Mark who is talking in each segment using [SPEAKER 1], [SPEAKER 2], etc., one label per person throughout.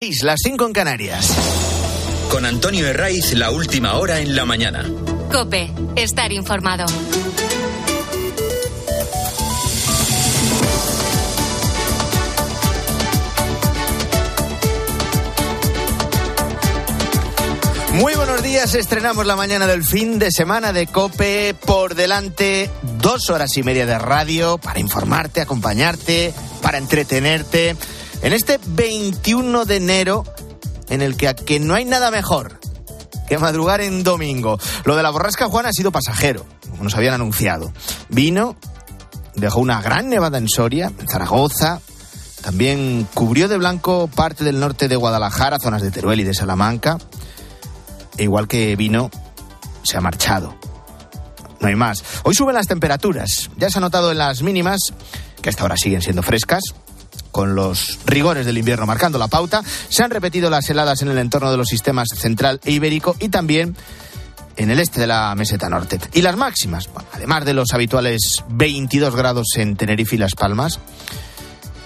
[SPEAKER 1] Las 5 en Canarias.
[SPEAKER 2] Con Antonio Herraiz, la última hora en la mañana.
[SPEAKER 3] Cope, estar informado.
[SPEAKER 1] Muy buenos días, estrenamos la mañana del fin de semana de Cope. Por delante, dos horas y media de radio para informarte, acompañarte, para entretenerte. En este 21 de enero, en el que, que no hay nada mejor que madrugar en domingo. Lo de la borrasca Juan ha sido pasajero, como nos habían anunciado. Vino, dejó una gran nevada en Soria, en Zaragoza, también cubrió de blanco parte del norte de Guadalajara, zonas de Teruel y de Salamanca. E igual que vino, se ha marchado. No hay más. Hoy suben las temperaturas. Ya se ha notado en las mínimas, que hasta ahora siguen siendo frescas, con los rigores del invierno marcando la pauta. Se han repetido las heladas en el entorno de los sistemas central e ibérico y también en el este de la meseta norte. Y las máximas, además de los habituales 22 grados en Tenerife y Las Palmas,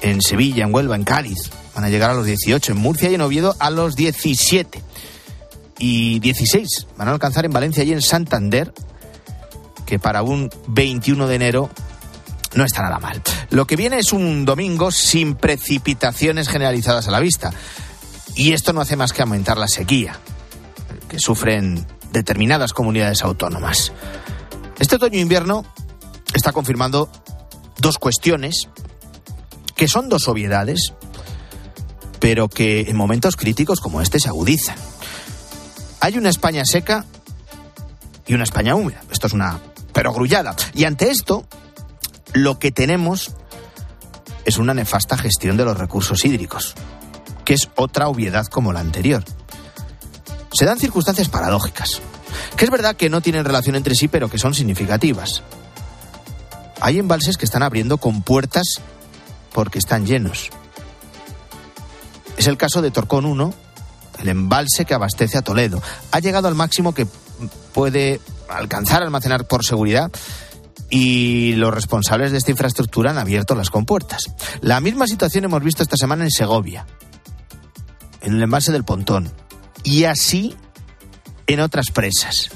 [SPEAKER 1] en Sevilla, en Huelva, en Cádiz, van a llegar a los 18, en Murcia y en Oviedo a los 17. Y 16 van a alcanzar en Valencia y en Santander, que para un 21 de enero no está nada mal. Lo que viene es un domingo sin precipitaciones generalizadas a la vista. Y esto no hace más que aumentar la sequía que sufren determinadas comunidades autónomas. Este otoño-invierno está confirmando dos cuestiones que son dos obviedades, pero que en momentos críticos como este se agudizan. Hay una España seca y una España húmeda. Esto es una perogrullada. Y ante esto, lo que tenemos es una nefasta gestión de los recursos hídricos, que es otra obviedad como la anterior. Se dan circunstancias paradójicas, que es verdad que no tienen relación entre sí, pero que son significativas. Hay embalses que están abriendo con puertas porque están llenos. Es el caso de Torcón 1, el embalse que abastece a Toledo. Ha llegado al máximo que puede alcanzar almacenar por seguridad y los responsables de esta infraestructura han abierto las compuertas. La misma situación hemos visto esta semana en Segovia, en el embalse del Pontón, y así en otras presas.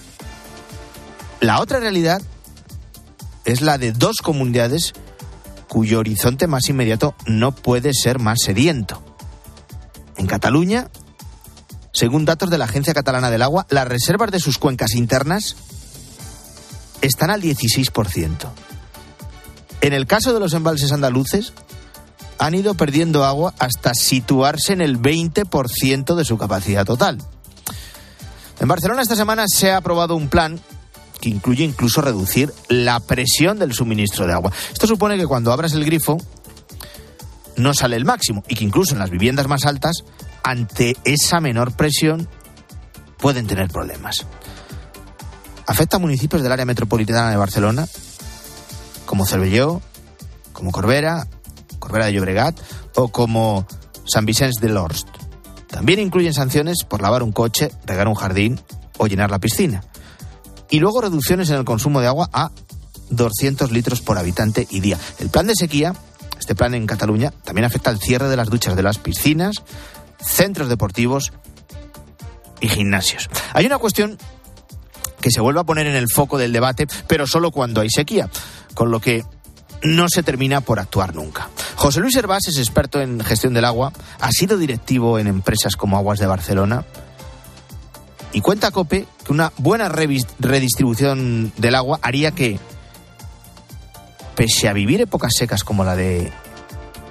[SPEAKER 1] La otra realidad es la de dos comunidades cuyo horizonte más inmediato no puede ser más sediento. En Cataluña, según datos de la Agencia Catalana del Agua, las reservas de sus cuencas internas están al 16%. En el caso de los embalses andaluces, han ido perdiendo agua hasta situarse en el 20% de su capacidad total. En Barcelona esta semana se ha aprobado un plan que incluye incluso reducir la presión del suministro de agua. Esto supone que cuando abras el grifo no sale el máximo y que incluso en las viviendas más altas, ante esa menor presión, pueden tener problemas. Afecta a municipios del área metropolitana de Barcelona, como Cervelló, como Corbera, Corbera de Llobregat o como San Vicente de Lorst. También incluyen sanciones por lavar un coche, regar un jardín o llenar la piscina. Y luego reducciones en el consumo de agua a 200 litros por habitante y día. El plan de sequía, este plan en Cataluña, también afecta al cierre de las duchas de las piscinas, centros deportivos y gimnasios. Hay una cuestión que se vuelve a poner en el foco del debate, pero solo cuando hay sequía, con lo que no se termina por actuar nunca. José Luis Hervás es experto en gestión del agua, ha sido directivo en empresas como Aguas de Barcelona y cuenta COPE que una buena redistribución del agua haría que, pese a vivir épocas secas como la de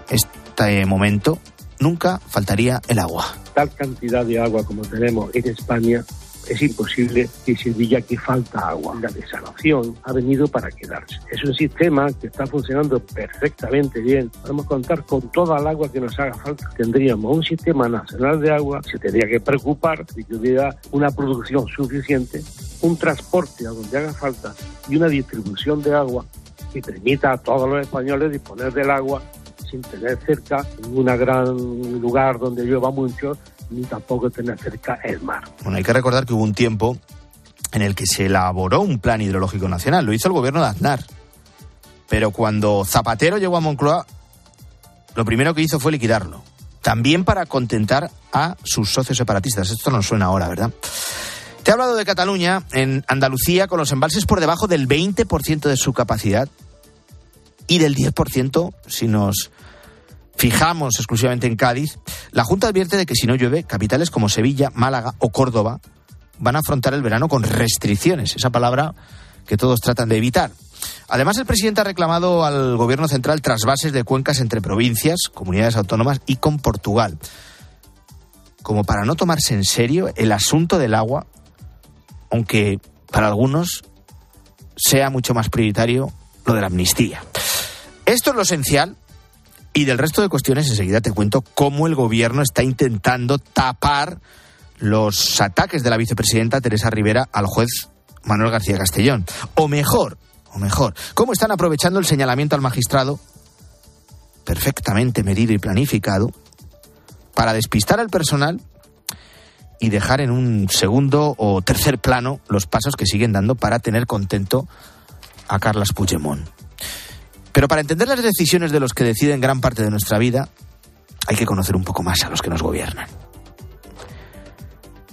[SPEAKER 1] este momento, nunca faltaría el agua.
[SPEAKER 4] Tal cantidad de agua como tenemos en España es imposible se diga que falta agua. La desalación ha venido para quedarse. Es un sistema que está funcionando perfectamente bien. Podemos contar con toda el agua que nos haga falta. Tendríamos un sistema nacional de agua, se tendría que preocupar de que hubiera una producción suficiente, un transporte a donde haga falta y una distribución de agua que permita a todos los españoles disponer del agua sin tener cerca un gran lugar donde llueva mucho ni tampoco tener cerca el mar.
[SPEAKER 1] Bueno, hay que recordar que hubo un tiempo en el que se elaboró un plan hidrológico nacional. Lo hizo el gobierno de Aznar. Pero cuando Zapatero llegó a Moncloa, lo primero que hizo fue liquidarlo. también para contentar a sus socios separatistas. Esto nos suena ahora, ¿verdad? Te he hablado de Cataluña, en Andalucía, con los embalses por debajo del 20% de su capacidad y del 10% si nos fijamos exclusivamente en Cádiz. La Junta advierte de que si no llueve, capitales como Sevilla, Málaga o Córdoba van a afrontar el verano con restricciones, esa palabra que todos tratan de evitar. Además, el presidente ha reclamado al gobierno central trasvases de cuencas entre provincias, comunidades autónomas y con Portugal, como para no tomarse en serio el asunto del agua aunque para algunos sea mucho más prioritario lo de la amnistía. Esto es lo esencial y del resto de cuestiones enseguida te cuento cómo el gobierno está intentando tapar los ataques de la vicepresidenta Teresa Rivera al juez Manuel García Castellón. O mejor, o mejor, cómo están aprovechando el señalamiento al magistrado, perfectamente medido y planificado, para despistar al personal y dejar en un segundo o tercer plano los pasos que siguen dando para tener contento a Carlas Puigdemont. Pero para entender las decisiones de los que deciden gran parte de nuestra vida, hay que conocer un poco más a los que nos gobiernan.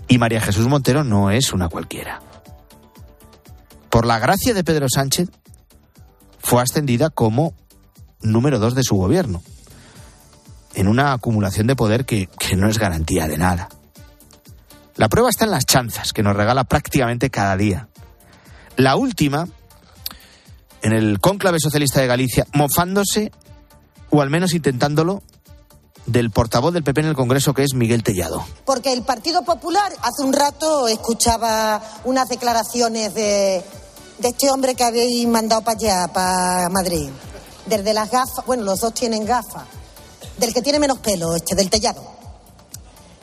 [SPEAKER 1] Y María Jesús Montero no es una cualquiera. Por la gracia de Pedro Sánchez, fue ascendida como número dos de su gobierno, en una acumulación de poder que, que no es garantía de nada. La prueba está en las chanzas que nos regala prácticamente cada día. La última, en el cónclave socialista de Galicia, mofándose, o al menos intentándolo, del portavoz del PP en el Congreso, que es Miguel Tellado.
[SPEAKER 5] Porque el Partido Popular, hace un rato escuchaba unas declaraciones de, de este hombre que habéis mandado para allá, para Madrid. Desde las gafas, bueno, los dos tienen gafas. Del que tiene menos pelo, este, del Tellado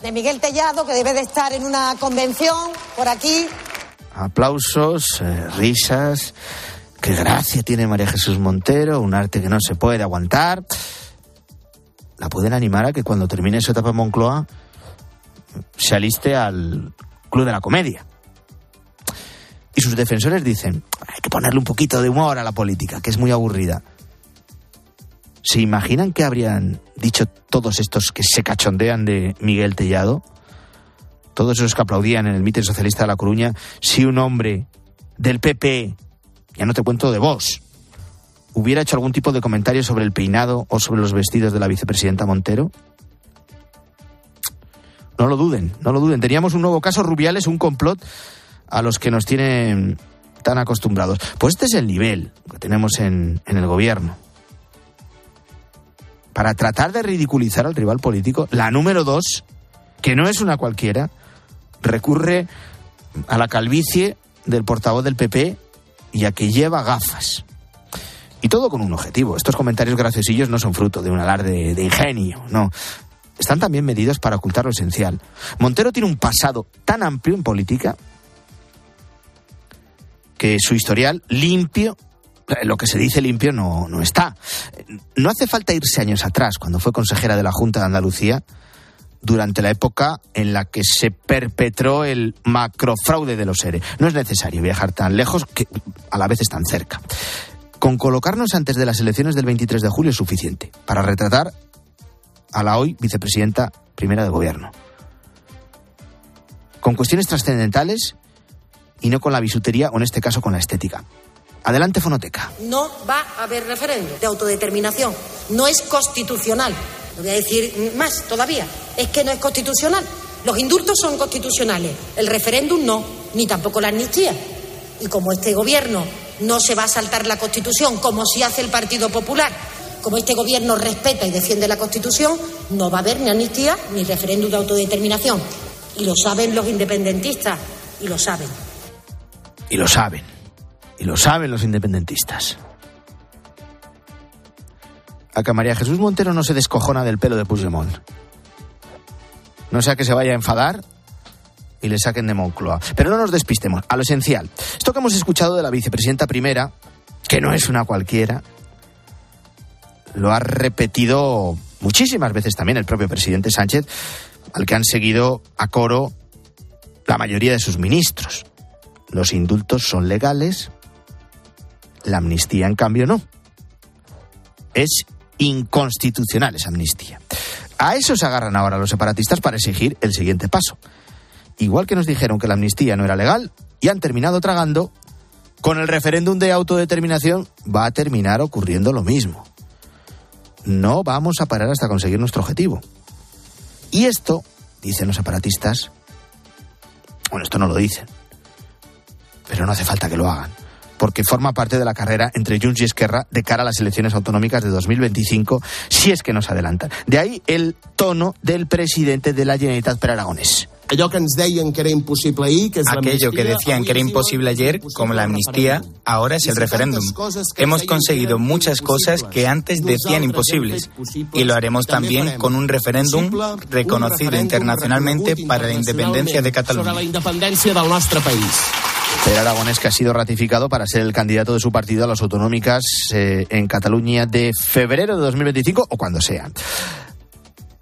[SPEAKER 5] de Miguel Tellado, que debe de estar en una convención por aquí.
[SPEAKER 1] Aplausos, eh, risas. Qué gracia tiene María Jesús Montero, un arte que no se puede aguantar. La pueden animar a que cuando termine su etapa en Moncloa se aliste al Club de la Comedia. Y sus defensores dicen, hay que ponerle un poquito de humor a la política, que es muy aburrida. ¿Se imaginan que habrían dicho todos estos que se cachondean de Miguel Tellado? Todos esos que aplaudían en el mitin socialista de La Coruña, si un hombre del PP, ya no te cuento de vos, hubiera hecho algún tipo de comentario sobre el peinado o sobre los vestidos de la vicepresidenta Montero? No lo duden, no lo duden. Teníamos un nuevo caso, Rubiales, un complot a los que nos tienen tan acostumbrados. Pues este es el nivel que tenemos en, en el gobierno para tratar de ridiculizar al rival político, la número dos, que no es una cualquiera, recurre a la calvicie del portavoz del PP y a que lleva gafas. Y todo con un objetivo. Estos comentarios graciosillos no son fruto de un alarde de ingenio, no. Están también medidos para ocultar lo esencial. Montero tiene un pasado tan amplio en política que su historial limpio lo que se dice limpio no, no está. No hace falta irse años atrás, cuando fue consejera de la Junta de Andalucía, durante la época en la que se perpetró el macrofraude de los ERE. No es necesario viajar tan lejos que a la vez están cerca. Con colocarnos antes de las elecciones del 23 de julio es suficiente para retratar a la hoy vicepresidenta primera de gobierno. Con cuestiones trascendentales y no con la bisutería o en este caso con la estética. Adelante, Fonoteca.
[SPEAKER 5] No va a haber referéndum de autodeterminación. No es constitucional. Lo voy a decir más todavía. Es que no es constitucional. Los indultos son constitucionales. El referéndum no, ni tampoco la amnistía. Y como este gobierno no se va a saltar la Constitución como si hace el Partido Popular, como este gobierno respeta y defiende la Constitución, no va a haber ni amnistía ni referéndum de autodeterminación. Y lo saben los independentistas, y lo saben.
[SPEAKER 1] Y lo saben. Y lo saben los independentistas. A que María Jesús Montero no se descojona del pelo de Puigdemont. No sea que se vaya a enfadar y le saquen de Moncloa. Pero no nos despistemos, a lo esencial. Esto que hemos escuchado de la vicepresidenta primera, que no es una cualquiera, lo ha repetido muchísimas veces también el propio presidente Sánchez, al que han seguido a coro la mayoría de sus ministros. Los indultos son legales, la amnistía, en cambio, no. Es inconstitucional esa amnistía. A eso se agarran ahora los separatistas para exigir el siguiente paso. Igual que nos dijeron que la amnistía no era legal y han terminado tragando, con el referéndum de autodeterminación va a terminar ocurriendo lo mismo. No vamos a parar hasta conseguir nuestro objetivo. Y esto, dicen los separatistas, bueno, esto no lo dicen, pero no hace falta que lo hagan porque forma parte de la carrera entre Junts y Esquerra de cara a las elecciones autonómicas de 2025, si es que nos adelantan. De ahí el tono del presidente de la Generalitat per Aragonés.
[SPEAKER 6] Aquello que decían que era imposible ayer, como la amnistía, ahora es el referéndum. Hemos conseguido muchas cosas que antes decían imposibles y lo haremos también con un referéndum reconocido internacionalmente para la independencia de Cataluña.
[SPEAKER 1] Per Aragonés que ha sido ratificado para ser el candidato de su partido a las autonómicas eh, en Cataluña de febrero de 2025 o cuando sea.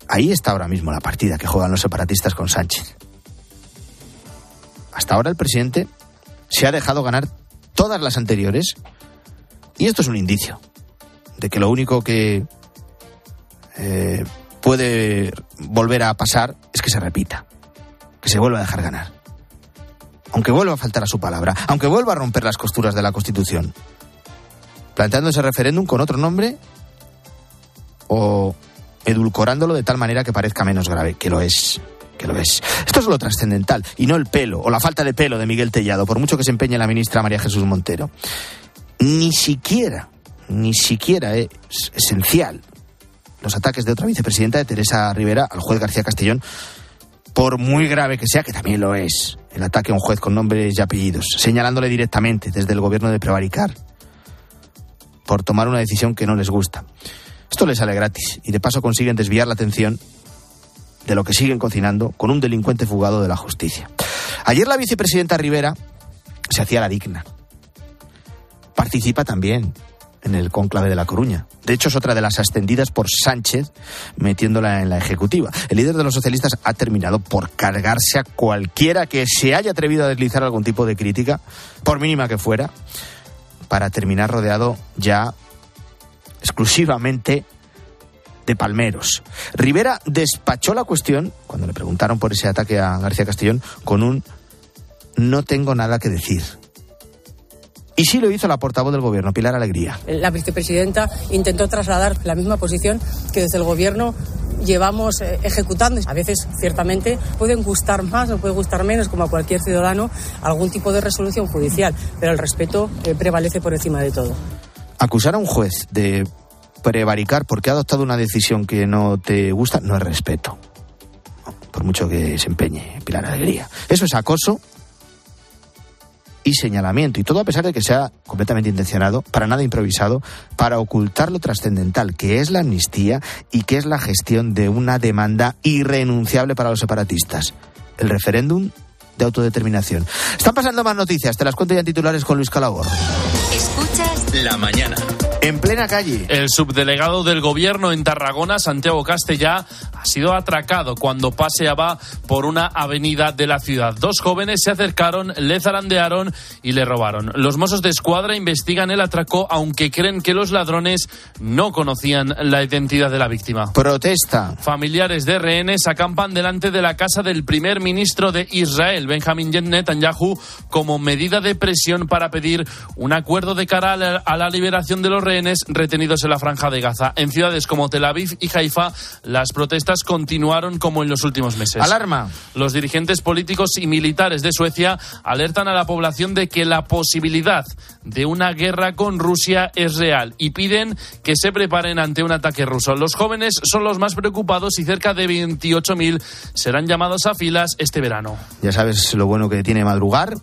[SPEAKER 1] Ahí está ahora mismo la partida que juegan los separatistas con Sánchez. Hasta ahora el presidente se ha dejado ganar todas las anteriores y esto es un indicio de que lo único que eh, puede volver a pasar es que se repita, que se vuelva a dejar ganar aunque vuelva a faltar a su palabra, aunque vuelva a romper las costuras de la Constitución, planteando ese referéndum con otro nombre o edulcorándolo de tal manera que parezca menos grave, que lo es. Que lo es. Esto es lo trascendental y no el pelo o la falta de pelo de Miguel Tellado, por mucho que se empeñe la ministra María Jesús Montero. Ni siquiera, ni siquiera es esencial los ataques de otra vicepresidenta de Teresa Rivera al juez García Castellón por muy grave que sea, que también lo es, el ataque a un juez con nombres y apellidos, señalándole directamente desde el gobierno de prevaricar por tomar una decisión que no les gusta. Esto les sale gratis y de paso consiguen desviar la atención de lo que siguen cocinando con un delincuente fugado de la justicia. Ayer la vicepresidenta Rivera se hacía la digna. Participa también en el cónclave de La Coruña. De hecho, es otra de las ascendidas por Sánchez, metiéndola en la ejecutiva. El líder de los socialistas ha terminado por cargarse a cualquiera que se haya atrevido a deslizar algún tipo de crítica, por mínima que fuera, para terminar rodeado ya exclusivamente de palmeros. Rivera despachó la cuestión, cuando le preguntaron por ese ataque a García Castellón, con un no tengo nada que decir. Y sí lo hizo la portavoz del Gobierno, Pilar Alegría.
[SPEAKER 7] La vicepresidenta intentó trasladar la misma posición que desde el Gobierno llevamos eh, ejecutando. A veces, ciertamente, pueden gustar más o puede gustar menos, como a cualquier ciudadano, algún tipo de resolución judicial, pero el respeto eh, prevalece por encima de todo.
[SPEAKER 1] Acusar a un juez de prevaricar porque ha adoptado una decisión que no te gusta no es respeto. Por mucho que se empeñe Pilar Alegría. Eso es acoso y señalamiento. Y todo a pesar de que sea completamente intencionado, para nada improvisado, para ocultar lo trascendental, que es la amnistía y que es la gestión de una demanda irrenunciable para los separatistas. El referéndum de autodeterminación. Están pasando más noticias, te las cuento ya en titulares con Luis Calabor.
[SPEAKER 2] Escuchas la mañana.
[SPEAKER 1] En plena calle.
[SPEAKER 8] El subdelegado del gobierno en Tarragona, Santiago Castellá, ha sido atracado cuando paseaba por una avenida de la ciudad. Dos jóvenes se acercaron, le zarandearon y le robaron. Los mozos de escuadra investigan el atraco, aunque creen que los ladrones no conocían la identidad de la víctima.
[SPEAKER 1] Protesta.
[SPEAKER 8] Familiares de rehenes acampan delante de la casa del primer ministro de Israel, Benjamin Netanyahu, como medida de presión para pedir un acuerdo de cara a la liberación de los rehenes retenidos en la franja de Gaza. En ciudades como Tel Aviv y Haifa, las protestas continuaron como en los últimos meses.
[SPEAKER 1] Alarma.
[SPEAKER 8] Los dirigentes políticos y militares de Suecia alertan a la población de que la posibilidad de una guerra con Rusia es real y piden que se preparen ante un ataque ruso. Los jóvenes son los más preocupados y cerca de 28.000 serán llamados a filas este verano.
[SPEAKER 1] Ya sabes lo bueno que tiene madrugar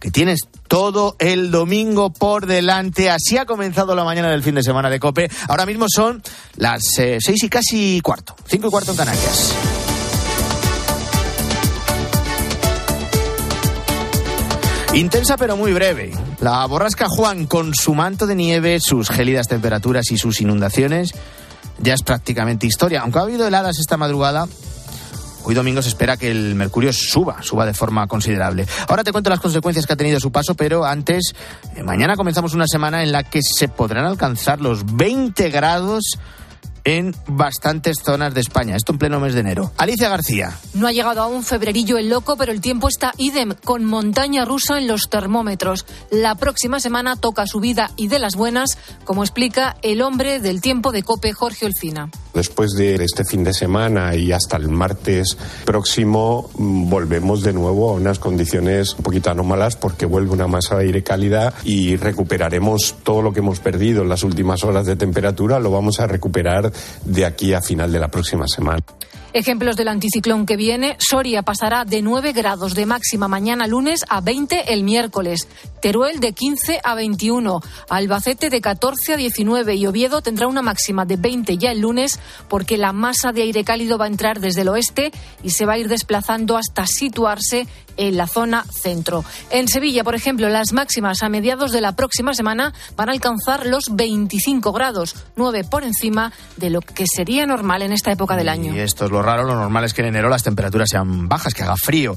[SPEAKER 1] que tienes todo el domingo por delante. Así ha comenzado la mañana del fin de semana de Cope. Ahora mismo son las eh, seis y casi cuarto, cinco y cuarto en Canarias. Intensa pero muy breve. La borrasca Juan con su manto de nieve, sus gélidas temperaturas y sus inundaciones ya es prácticamente historia. Aunque ha habido heladas esta madrugada, Hoy domingo se espera que el mercurio suba, suba de forma considerable. Ahora te cuento las consecuencias que ha tenido su paso, pero antes, eh, mañana comenzamos una semana en la que se podrán alcanzar los 20 grados en bastantes zonas de España. Esto en pleno mes de enero. Alicia García.
[SPEAKER 9] No ha llegado aún febrerillo el loco, pero el tiempo está idem, con montaña rusa en los termómetros. La próxima semana toca subida y de las buenas, como explica el hombre del tiempo de Cope, Jorge Olcina.
[SPEAKER 10] Después de este fin de semana y hasta el martes próximo mm, volvemos de nuevo a unas condiciones un poquito anómalas porque vuelve una masa de aire cálida y recuperaremos todo lo que hemos perdido en las últimas horas de temperatura, lo vamos a recuperar de aquí a final de la próxima semana.
[SPEAKER 9] Ejemplos del anticiclón que viene, Soria pasará de 9 grados de máxima mañana lunes a 20 el miércoles, Teruel de 15 a 21, Albacete de 14 a 19 y Oviedo tendrá una máxima de 20 ya el lunes porque la masa de aire cálido va a entrar desde el oeste y se va a ir desplazando hasta situarse en la zona centro. En Sevilla, por ejemplo, las máximas a mediados de la próxima semana van a alcanzar los 25 grados, 9 por encima de lo que sería normal en esta época del año.
[SPEAKER 1] Y esto es lo raro, lo normal es que en enero las temperaturas sean bajas, que haga frío.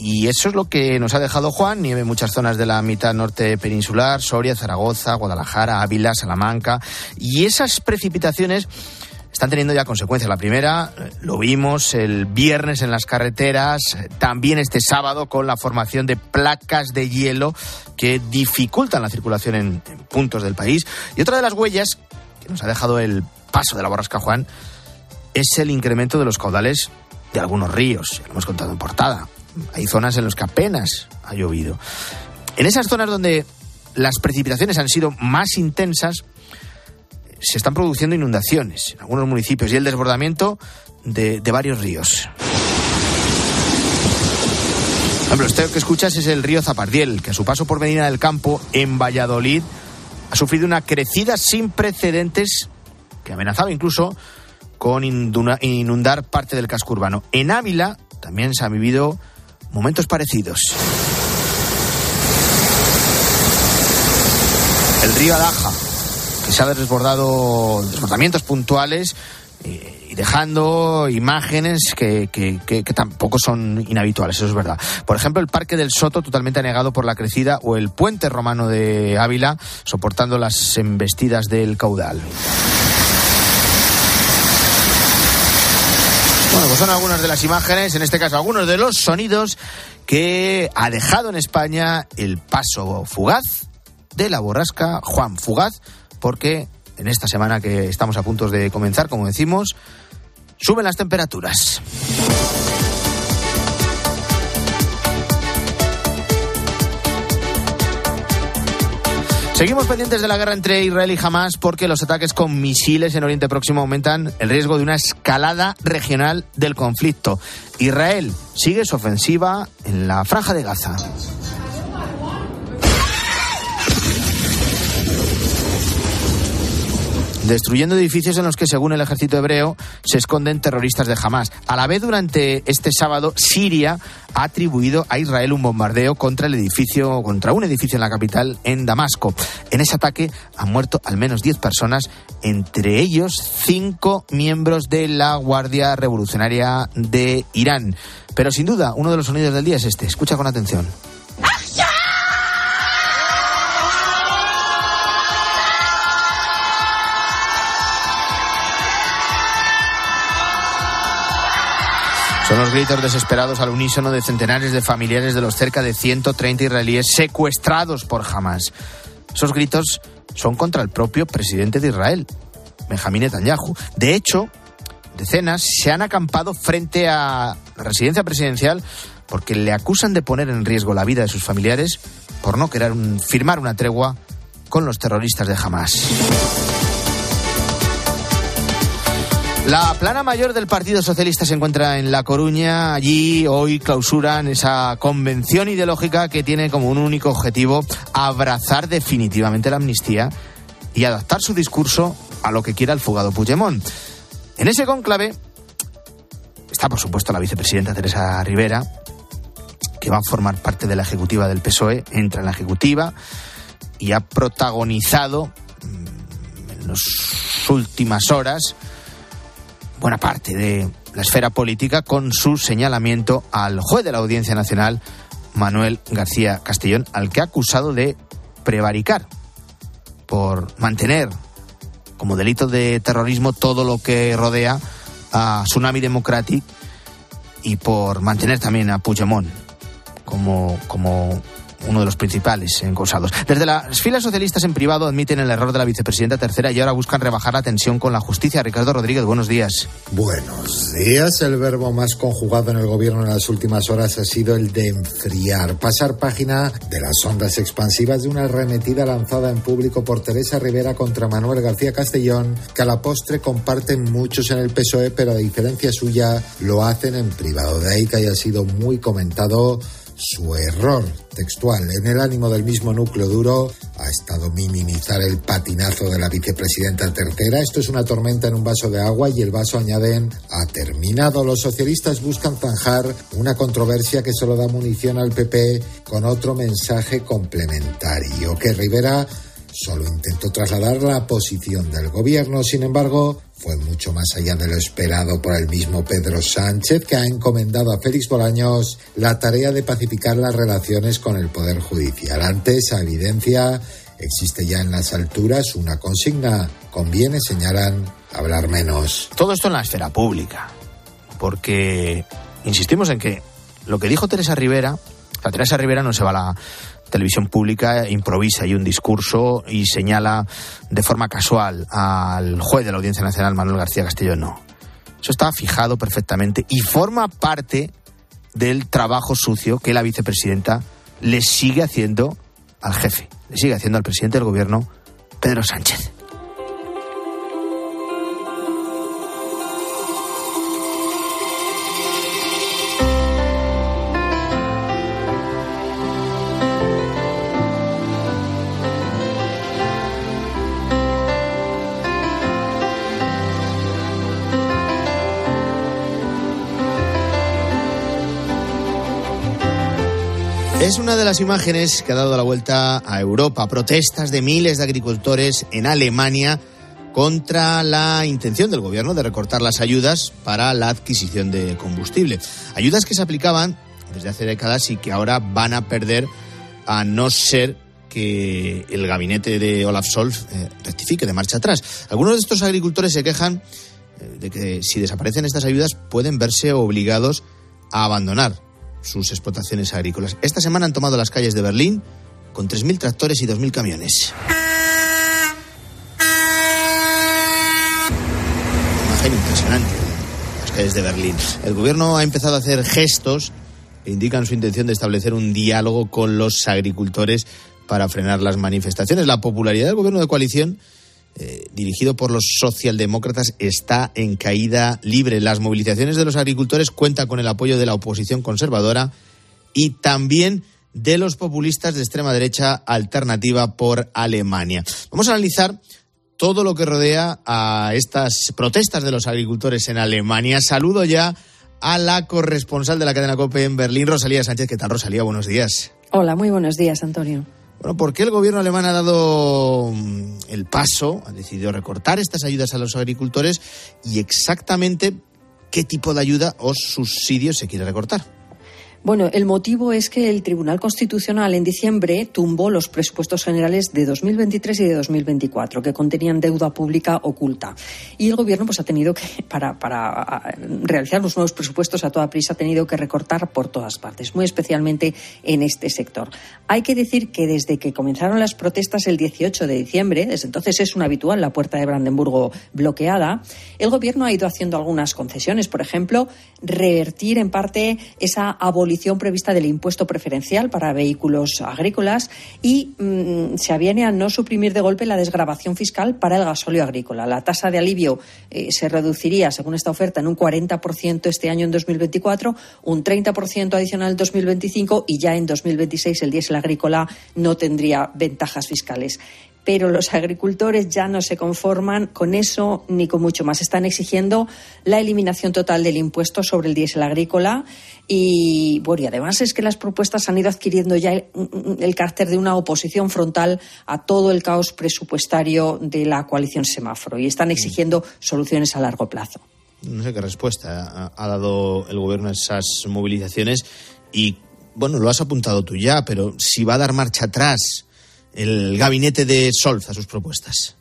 [SPEAKER 1] Y eso es lo que nos ha dejado Juan, nieve en muchas zonas de la mitad norte peninsular, Soria, Zaragoza, Guadalajara, Ávila, Salamanca. Y esas precipitaciones están teniendo ya consecuencias. La primera, lo vimos el viernes en las carreteras, también este sábado con la formación de placas de hielo que dificultan la circulación en, puntos del país. Y otra de las huellas que nos ha dejado el paso de la borrasca Juan es el incremento de los caudales de algunos ríos. Lo hemos contado en portada. Hay zonas en las que apenas ha llovido. En esas zonas donde las precipitaciones han sido más intensas, se están produciendo inundaciones en algunos municipios y el desbordamiento de, de varios ríos. Por ejemplo, este que escuchas es el río Zapardiel, que a su paso por Medina del Campo, en Valladolid, ha sufrido una crecida sin precedentes que amenazaba incluso con inundar parte del casco urbano. En Ávila también se han vivido momentos parecidos. El río Adaja, que se ha desbordado desbordamientos puntuales y dejando imágenes que, que, que, que, tampoco son inhabituales, eso es verdad. Por ejemplo, el Parque del Soto totalmente anegado por la crecida o el puente romano de Ávila soportando las embestidas del caudal. Bueno, pues son algunas de las imágenes, en este caso algunos de los sonidos que ha dejado en España el paso fugaz de la borrasca Juan Fugaz, porque en esta semana que estamos a punto de comenzar, como decimos, suben las temperaturas. Seguimos pendientes de la guerra entre Israel y Hamas porque los ataques con misiles en Oriente Próximo aumentan el riesgo de una escalada regional del conflicto. Israel sigue su ofensiva en la franja de Gaza. Destruyendo edificios en los que, según el ejército hebreo, se esconden terroristas de Hamas. A la vez, durante este sábado, Siria ha atribuido a Israel un bombardeo contra el edificio, contra un edificio en la capital, en Damasco. En ese ataque han muerto al menos 10 personas, entre ellos cinco miembros de la Guardia Revolucionaria de Irán. Pero sin duda, uno de los sonidos del día es este. Escucha con atención. Son los gritos desesperados al unísono de centenares de familiares de los cerca de 130 israelíes secuestrados por Hamas. Esos gritos son contra el propio presidente de Israel, Benjamín Netanyahu. De hecho, decenas se han acampado frente a la residencia presidencial porque le acusan de poner en riesgo la vida de sus familiares por no querer firmar una tregua con los terroristas de Hamas. La plana mayor del Partido Socialista se encuentra en La Coruña. Allí hoy clausuran esa convención ideológica que tiene como un único objetivo abrazar definitivamente la amnistía y adaptar su discurso a lo que quiera el fugado Puigdemont. En ese conclave está, por supuesto, la vicepresidenta Teresa Rivera, que va a formar parte de la ejecutiva del PSOE, entra en la ejecutiva y ha protagonizado mm, en las últimas horas buena parte de la esfera política con su señalamiento al juez de la Audiencia Nacional, Manuel García Castellón, al que ha acusado de prevaricar por mantener como delito de terrorismo todo lo que rodea a Tsunami Democratic y por mantener también a Puigdemont como, como uno de los principales encausados. Desde las filas socialistas en privado admiten el error de la vicepresidenta tercera y ahora buscan rebajar la tensión con la justicia. Ricardo Rodríguez, buenos días.
[SPEAKER 11] Buenos días. El verbo más conjugado en el gobierno en las últimas horas ha sido el de enfriar, pasar página de las ondas expansivas de una arremetida lanzada en público por Teresa Rivera contra Manuel García Castellón, que a la postre comparten muchos en el PSOE, pero a diferencia suya lo hacen en privado. De ahí que haya sido muy comentado su error textual en el ánimo del mismo núcleo duro ha estado minimizar el patinazo de la vicepresidenta tercera. Esto es una tormenta en un vaso de agua y el vaso, añaden, ha terminado. Los socialistas buscan zanjar una controversia que solo da munición al PP con otro mensaje complementario, que Rivera solo intentó trasladar la posición del gobierno. Sin embargo, fue mucho más allá de lo esperado por el mismo Pedro Sánchez, que ha encomendado a Félix Bolaños la tarea de pacificar las relaciones con el Poder Judicial. Ante esa evidencia, existe ya en las alturas una consigna. Conviene, señalan, hablar menos.
[SPEAKER 1] Todo esto en la esfera pública, porque insistimos en que lo que dijo Teresa Rivera, la Teresa Rivera no se va a la televisión pública improvisa y un discurso y señala de forma casual al juez de la Audiencia Nacional, Manuel García Castellón. No. Eso está fijado perfectamente y forma parte del trabajo sucio que la vicepresidenta le sigue haciendo al jefe, le sigue haciendo al presidente del gobierno, Pedro Sánchez. Una de las imágenes que ha dado la vuelta a Europa. Protestas de miles de agricultores en Alemania contra la intención del gobierno de recortar las ayudas para la adquisición de combustible. Ayudas que se aplicaban desde hace décadas y que ahora van a perder a no ser que el gabinete de Olaf Scholz eh, rectifique de marcha atrás. Algunos de estos agricultores se quejan eh, de que si desaparecen estas ayudas pueden verse obligados a abandonar sus explotaciones agrícolas. Esta semana han tomado las calles de Berlín con 3.000 tractores y 2.000 camiones. Imagen impresionante las calles de Berlín. El gobierno ha empezado a hacer gestos que indican su intención de establecer un diálogo con los agricultores para frenar las manifestaciones. La popularidad del gobierno de coalición eh, dirigido por los socialdemócratas está en caída libre. Las movilizaciones de los agricultores cuentan con el apoyo de la oposición conservadora y también de los populistas de extrema derecha alternativa por Alemania. Vamos a analizar todo lo que rodea a estas protestas de los agricultores en Alemania. Saludo ya a la corresponsal de la cadena COPE en Berlín, Rosalía Sánchez. ¿Qué tal, Rosalía? Buenos días.
[SPEAKER 12] Hola, muy buenos días, Antonio.
[SPEAKER 1] Bueno, ¿por qué el gobierno alemán ha dado mm, el paso, ha decidido recortar estas ayudas a los agricultores y exactamente qué tipo de ayuda o subsidios se quiere recortar?
[SPEAKER 12] Bueno, el motivo es que el Tribunal Constitucional en diciembre tumbó los presupuestos generales de 2023 y de 2024, que contenían deuda pública oculta. Y el Gobierno pues, ha tenido que, para, para realizar los nuevos presupuestos a toda prisa, ha tenido que recortar por todas partes, muy especialmente en este sector. Hay que decir que desde que comenzaron las protestas el 18 de diciembre, desde entonces es un habitual la puerta de Brandenburgo bloqueada, el Gobierno ha ido haciendo algunas concesiones. Por ejemplo, revertir en parte esa abolición prevista del impuesto preferencial para vehículos agrícolas y mm, se aviene a no suprimir de golpe la desgrabación fiscal para el gasóleo agrícola. La tasa de alivio eh, se reduciría, según esta oferta, en un 40% este año en 2024, un 30% adicional en 2025 y ya en 2026 el diésel agrícola no tendría ventajas fiscales pero los agricultores ya no se conforman con eso ni con mucho más. Están exigiendo la eliminación total del impuesto sobre el diésel agrícola y, bueno, y además es que las propuestas han ido adquiriendo ya el, carácter de una oposición frontal a todo el caos presupuestario de la coalición semáforo y están exigiendo soluciones a largo plazo.
[SPEAKER 1] No sé qué respuesta ha dado el gobierno a esas movilizaciones y, bueno, lo has apuntado tú ya, pero si va a dar marcha atrás el gabinete de Solz a sus propuestas?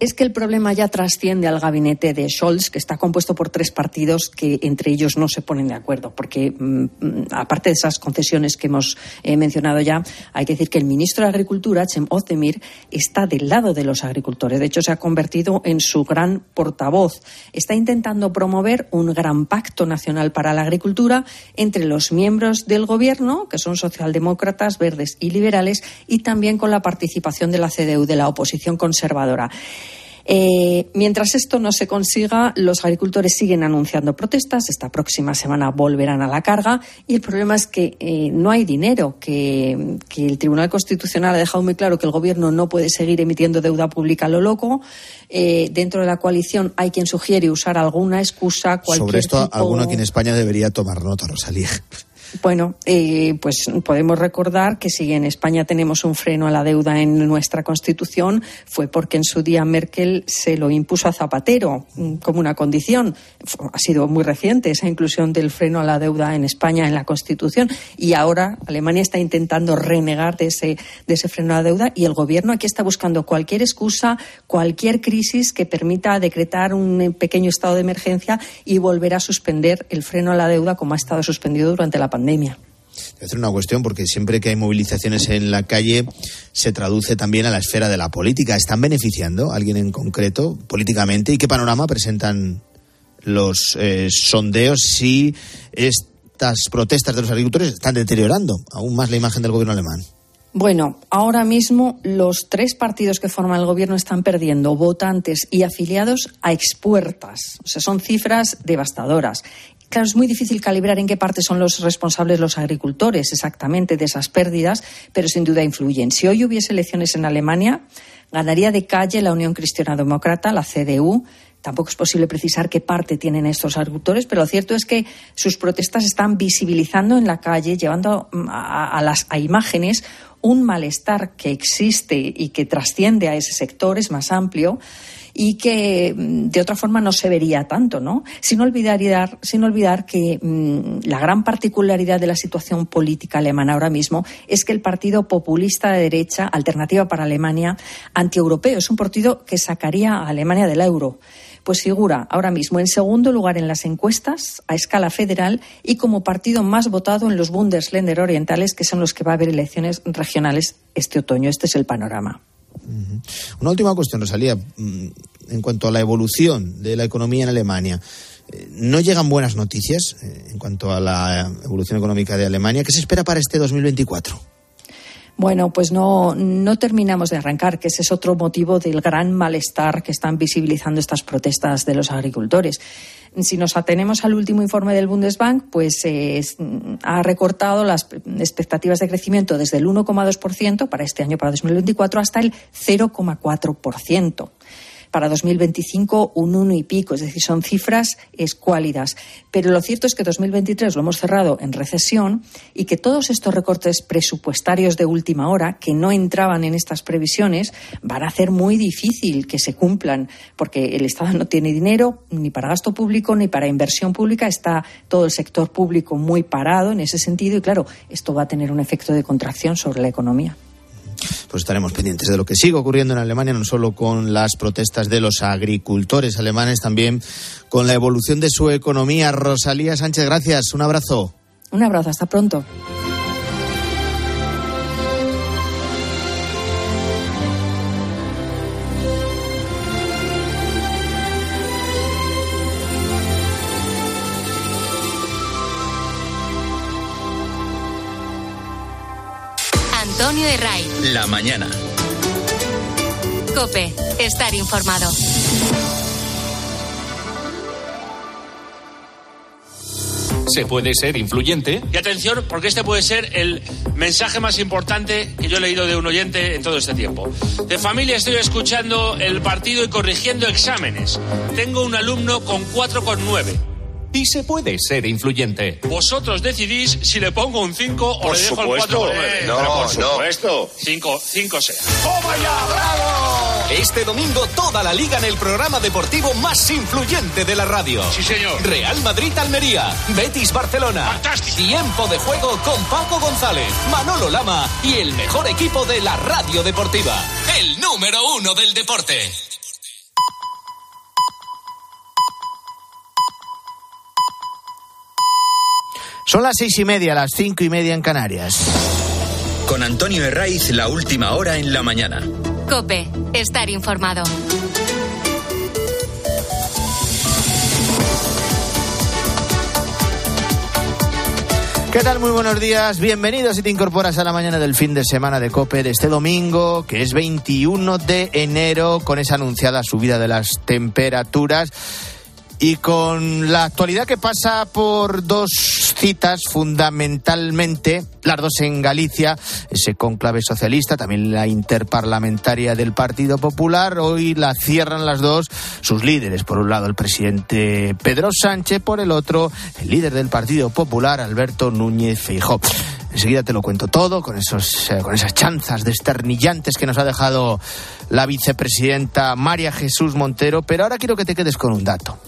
[SPEAKER 12] Es que el problema ya trasciende al gabinete de Scholz, que está compuesto por tres partidos que entre ellos no se ponen de acuerdo, porque mm, aparte de esas concesiones que hemos eh, mencionado ya, hay que decir que el ministro de Agricultura, Cem Ozdemir, está del lado de los agricultores. De hecho, se ha convertido en su gran portavoz. Está intentando promover un gran pacto nacional para la agricultura entre los miembros del gobierno, que son socialdemócratas, verdes y liberales, y también con la participación de la CDU, de la oposición conservadora. Eh, mientras esto no se consiga, los agricultores siguen anunciando protestas. Esta próxima semana volverán a la carga. Y el problema es que eh, no hay dinero, que, el Tribunal Constitucional ha dejado muy claro que el Gobierno no puede seguir emitiendo deuda pública a lo loco. Eh, dentro de la coalición hay quien sugiere usar alguna excusa.
[SPEAKER 1] Sobre esto, alguno aquí en España debería tomar nota, Rosalía.
[SPEAKER 12] Bueno, eh, pues podemos recordar que si en España tenemos un freno a la deuda en nuestra Constitución, fue porque en su día Merkel se lo impuso a Zapatero mm, como una condición. Ha sido muy reciente esa inclusión del freno a la deuda en España en la Constitución y ahora Alemania está intentando renegar de ese, de ese freno a la deuda y el Gobierno aquí está buscando cualquier excusa, cualquier crisis que permita decretar un pequeño estado de emergencia y volver a suspender el freno a la deuda como ha estado suspendido durante la pandemia pandemia.
[SPEAKER 1] Voy a hacer una cuestión porque siempre que hay movilizaciones en la calle se traduce también a la esfera de la política. ¿Están beneficiando a alguien en concreto políticamente? ¿Y qué panorama presentan los eh, sondeos si estas protestas de los agricultores están deteriorando aún más la imagen del gobierno alemán?
[SPEAKER 12] Bueno, ahora mismo los tres partidos que forman el gobierno están perdiendo votantes y afiliados a expuertas. O sea, son cifras devastadoras. Claro, es muy difícil calibrar en qué parte son los responsables los agricultores exactamente de esas pérdidas, pero sin duda influyen. Si hoy hubiese elecciones en Alemania, ganaría de calle la Unión Cristiana Demócrata, la CDU. Tampoco es posible precisar qué parte tienen estos agricultores, pero lo cierto es que sus protestas están visibilizando en la calle, llevando a, las a imágenes un malestar que existe y que trasciende a ese sector, es más amplio y que mm, de otra forma no se vería tanto, ¿no? Sin olvidar, sin olvidar que mm, la gran particularidad de la situación política alemana ahora mismo es que el partido populista de derecha, Alternativa para Alemania, antieuropeo, es un partido que sacaría a Alemania del euro pues figura ahora mismo en segundo lugar en las encuestas a escala federal y como partido más votado en los Bundesländer orientales, que son los que va a haber elecciones regionales este otoño. Este es el panorama.
[SPEAKER 1] Una última cuestión, Rosalía, mm, en cuanto a la evolución de la economía en Alemania. Eh, ¿No llegan buenas noticias eh, en cuanto a la evolución económica de Alemania? ¿Qué se espera para este 2024?
[SPEAKER 12] Bueno, pues no, no terminamos de arrancar, que ese es otro motivo del gran malestar que están visibilizando estas protestas de los agricultores. Si nos atenemos al último informe del Bundesbank, pues eh, ha recortado las expectativas de crecimiento desde el 1,2% para este año, para 2024, hasta el 0,4% para 2025 un uno y pico, es decir, son cifras escuálidas. Pero lo cierto es que 2023 lo hemos cerrado en recesión y que todos estos recortes presupuestarios de última hora, que no entraban en estas previsiones, van a hacer muy difícil que se cumplan, porque el Estado no tiene dinero ni para gasto público ni para inversión pública. Está todo el sector público muy parado en ese sentido y, claro, esto va a tener un efecto de contracción sobre la economía
[SPEAKER 1] pues estaremos pendientes de lo que sigue ocurriendo en Alemania, no solo con las protestas de los agricultores alemanes, también con la evolución de su economía. Rosalía Sánchez, gracias. Un abrazo.
[SPEAKER 12] Un abrazo, hasta pronto.
[SPEAKER 2] La mañana.
[SPEAKER 3] Cope, estar informado.
[SPEAKER 2] Se puede ser influyente.
[SPEAKER 13] Y atención, porque este puede ser el mensaje más importante que yo he leído de un oyente en todo este tiempo. De familia estoy escuchando el partido y corrigiendo exámenes. Tengo un alumno con 4,9
[SPEAKER 2] y se puede ser influyente.
[SPEAKER 13] Vosotros decidís si le pongo un 5 o le dejo el 4
[SPEAKER 14] No, no, por supuesto.
[SPEAKER 13] 5, 5 sea.
[SPEAKER 14] ¡Toma ya, bravo!
[SPEAKER 2] Este domingo toda la liga en el programa deportivo más influyente de la radio.
[SPEAKER 13] Sí, señor.
[SPEAKER 2] Real Madrid-Almería, Betis-Barcelona.
[SPEAKER 13] Fantástico.
[SPEAKER 2] Tiempo de juego con Paco González, Manolo Lama y el mejor equipo de la radio deportiva. El número uno del deporte.
[SPEAKER 1] Son las seis y media, las cinco y media en Canarias.
[SPEAKER 15] Con Antonio Herraiz, la última hora en la mañana.
[SPEAKER 3] Cope, estar informado.
[SPEAKER 1] ¿Qué tal? Muy buenos días. Bienvenidos si te incorporas a la mañana del fin de semana de COPE de este domingo, que es 21 de enero, con esa anunciada subida de las temperaturas y con la actualidad que pasa por dos citas fundamentalmente, las dos en Galicia, ese conclave socialista, también la interparlamentaria del Partido Popular, hoy la cierran las dos sus líderes, por un lado el presidente Pedro Sánchez, por el otro el líder del Partido Popular, Alberto Núñez Feijóo. Enseguida te lo cuento todo con esos eh, con esas chanzas desternillantes que nos ha dejado la vicepresidenta María Jesús Montero, pero ahora quiero que te quedes con un dato.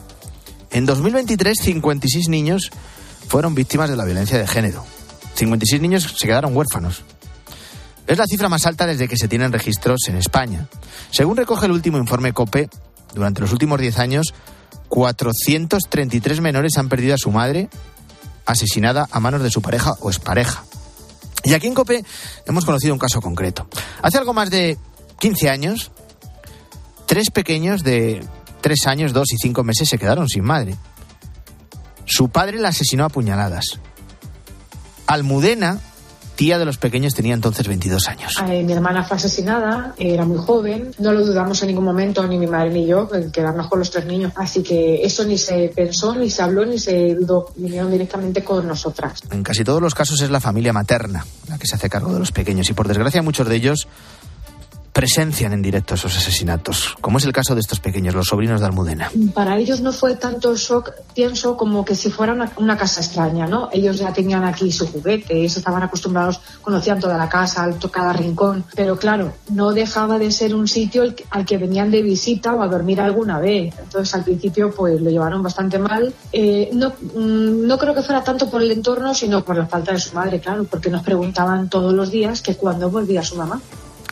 [SPEAKER 1] En 2023, 56 niños fueron víctimas de la violencia de género. 56 niños se quedaron huérfanos. Es la cifra más alta desde que se tienen registros en España. Según recoge el último informe COPE, durante los últimos 10 años, 433 menores han perdido a su madre asesinada a manos de su pareja o expareja. Y aquí en COPE hemos conocido un caso concreto. Hace algo más de 15 años, tres pequeños de tres años, dos y cinco meses se quedaron sin madre. Su padre la asesinó a puñaladas. Almudena, tía de los pequeños, tenía entonces 22 años.
[SPEAKER 16] Mi hermana fue asesinada, era muy joven, no lo dudamos en ningún momento, ni mi madre ni yo, en quedarnos con los tres niños. Así que eso ni se pensó, ni se habló, ni se dudó. Vinieron directamente con nosotras.
[SPEAKER 1] En casi todos los casos es la familia materna la que se hace cargo de los pequeños y por desgracia muchos de ellos presencian en directo esos asesinatos, como es el caso de estos pequeños, los sobrinos de Almudena.
[SPEAKER 16] Para ellos no fue tanto shock, pienso, como que si fuera una, una casa extraña, ¿no? Ellos ya tenían aquí su juguete, ellos estaban acostumbrados, conocían toda la casa, cada rincón, pero claro, no dejaba de ser un sitio al que venían de visita o a dormir alguna vez. Entonces al principio pues lo llevaron bastante mal. Eh, no, mm, no creo que fuera tanto por el entorno, sino por la falta de su madre, claro, porque nos preguntaban todos los días que cuándo volvía su mamá.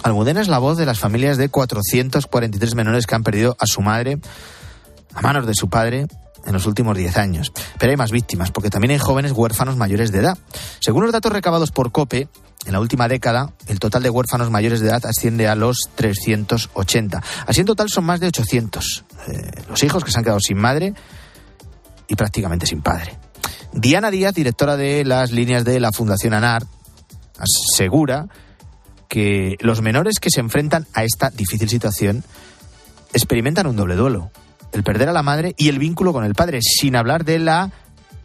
[SPEAKER 1] Almudena es la voz de las familias de 443 menores que han perdido a su madre a manos de su padre en los últimos 10 años. Pero hay más víctimas, porque también hay jóvenes huérfanos mayores de edad. Según los datos recabados por COPE, en la última década, el total de huérfanos mayores de edad asciende a los 380. Así en total son más de 800 eh, los hijos que se han quedado sin madre y prácticamente sin padre. Diana Díaz, directora de las líneas de la Fundación ANAR, asegura que los menores que se enfrentan a esta difícil situación experimentan un doble duelo, el perder a la madre y el vínculo con el padre, sin hablar de la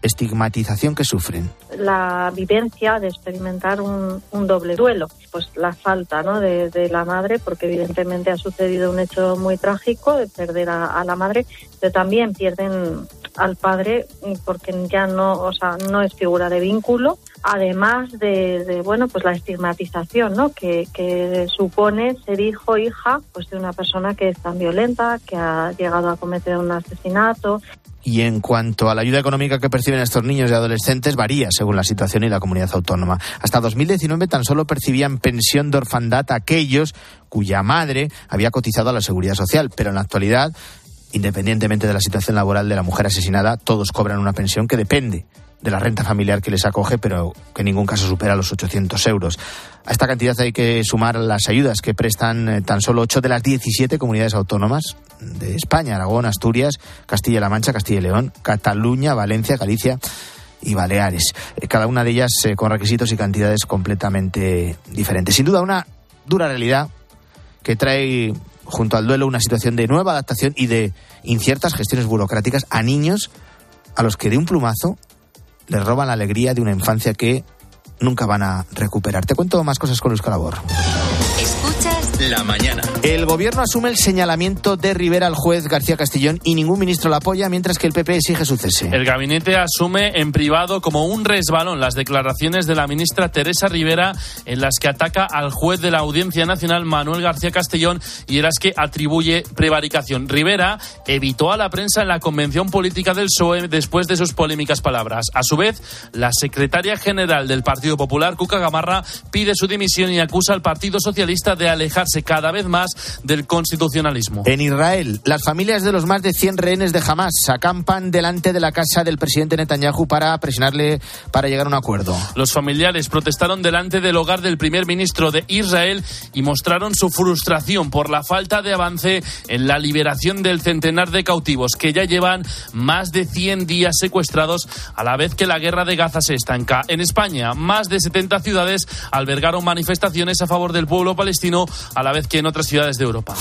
[SPEAKER 1] estigmatización que sufren.
[SPEAKER 17] La vivencia de experimentar un, doble duelo, pues la falta ¿no? de, la madre, porque evidentemente ha sucedido un hecho muy trágico de perder a la madre, pero también pierden al padre porque ya no, o sea, no es figura de vínculo además de, bueno pues la estigmatización ¿no? que, que, supone ser hijo o hija pues de una persona que es tan violenta que ha llegado a cometer un asesinato
[SPEAKER 1] y en cuanto a la ayuda económica que perciben estos niños y adolescentes, varía según la situación y la comunidad autónoma. Hasta 2019 tan solo percibían pensión de orfandad aquellos cuya madre había cotizado a la seguridad social, pero en la actualidad, independientemente de la situación laboral de la mujer asesinada, todos cobran una pensión que depende de la renta familiar que les acoge, pero que en ningún caso supera los 800 euros. A esta cantidad hay que sumar las ayudas que prestan eh, tan solo 8 de las 17 comunidades autónomas de España, Aragón, Asturias, Castilla-La Mancha, Castilla y León, Cataluña, Valencia, Galicia y Baleares. Eh, cada una de ellas eh, con requisitos y cantidades completamente diferentes. Sin duda, una dura realidad que trae junto al duelo una situación de nueva adaptación y de inciertas gestiones burocráticas a niños a los que de un plumazo les roban la alegría de una infancia que nunca van a recuperar. Te cuento más cosas con Luis Calabor.
[SPEAKER 15] La mañana.
[SPEAKER 1] El gobierno asume el señalamiento de Rivera al juez García Castellón y ningún ministro la apoya, mientras que el PP exige su cese.
[SPEAKER 8] El gabinete asume en privado como un resbalón las declaraciones de la ministra Teresa Rivera en las que ataca al juez de la Audiencia Nacional Manuel García Castellón y en las que atribuye prevaricación. Rivera evitó a la prensa en la convención política del PSOE después de sus polémicas palabras. A su vez, la secretaria general del Partido Popular, Cuca Gamarra, pide su dimisión y acusa al Partido Socialista de alejarse alejarse cada vez más del constitucionalismo.
[SPEAKER 1] En Israel, las familias de los más de 100 rehenes de Hamas acampan delante de la casa del presidente Netanyahu para presionarle para llegar a un acuerdo.
[SPEAKER 8] Los familiares protestaron delante del hogar del primer ministro de Israel y mostraron su frustración por la falta de avance en la liberación del centenar de cautivos que ya llevan más de 100 días secuestrados a la vez que la guerra de Gaza se estanca. En España, más de 70 ciudades albergaron manifestaciones a favor del pueblo palestino a la vez que en otras ciudades de Europa.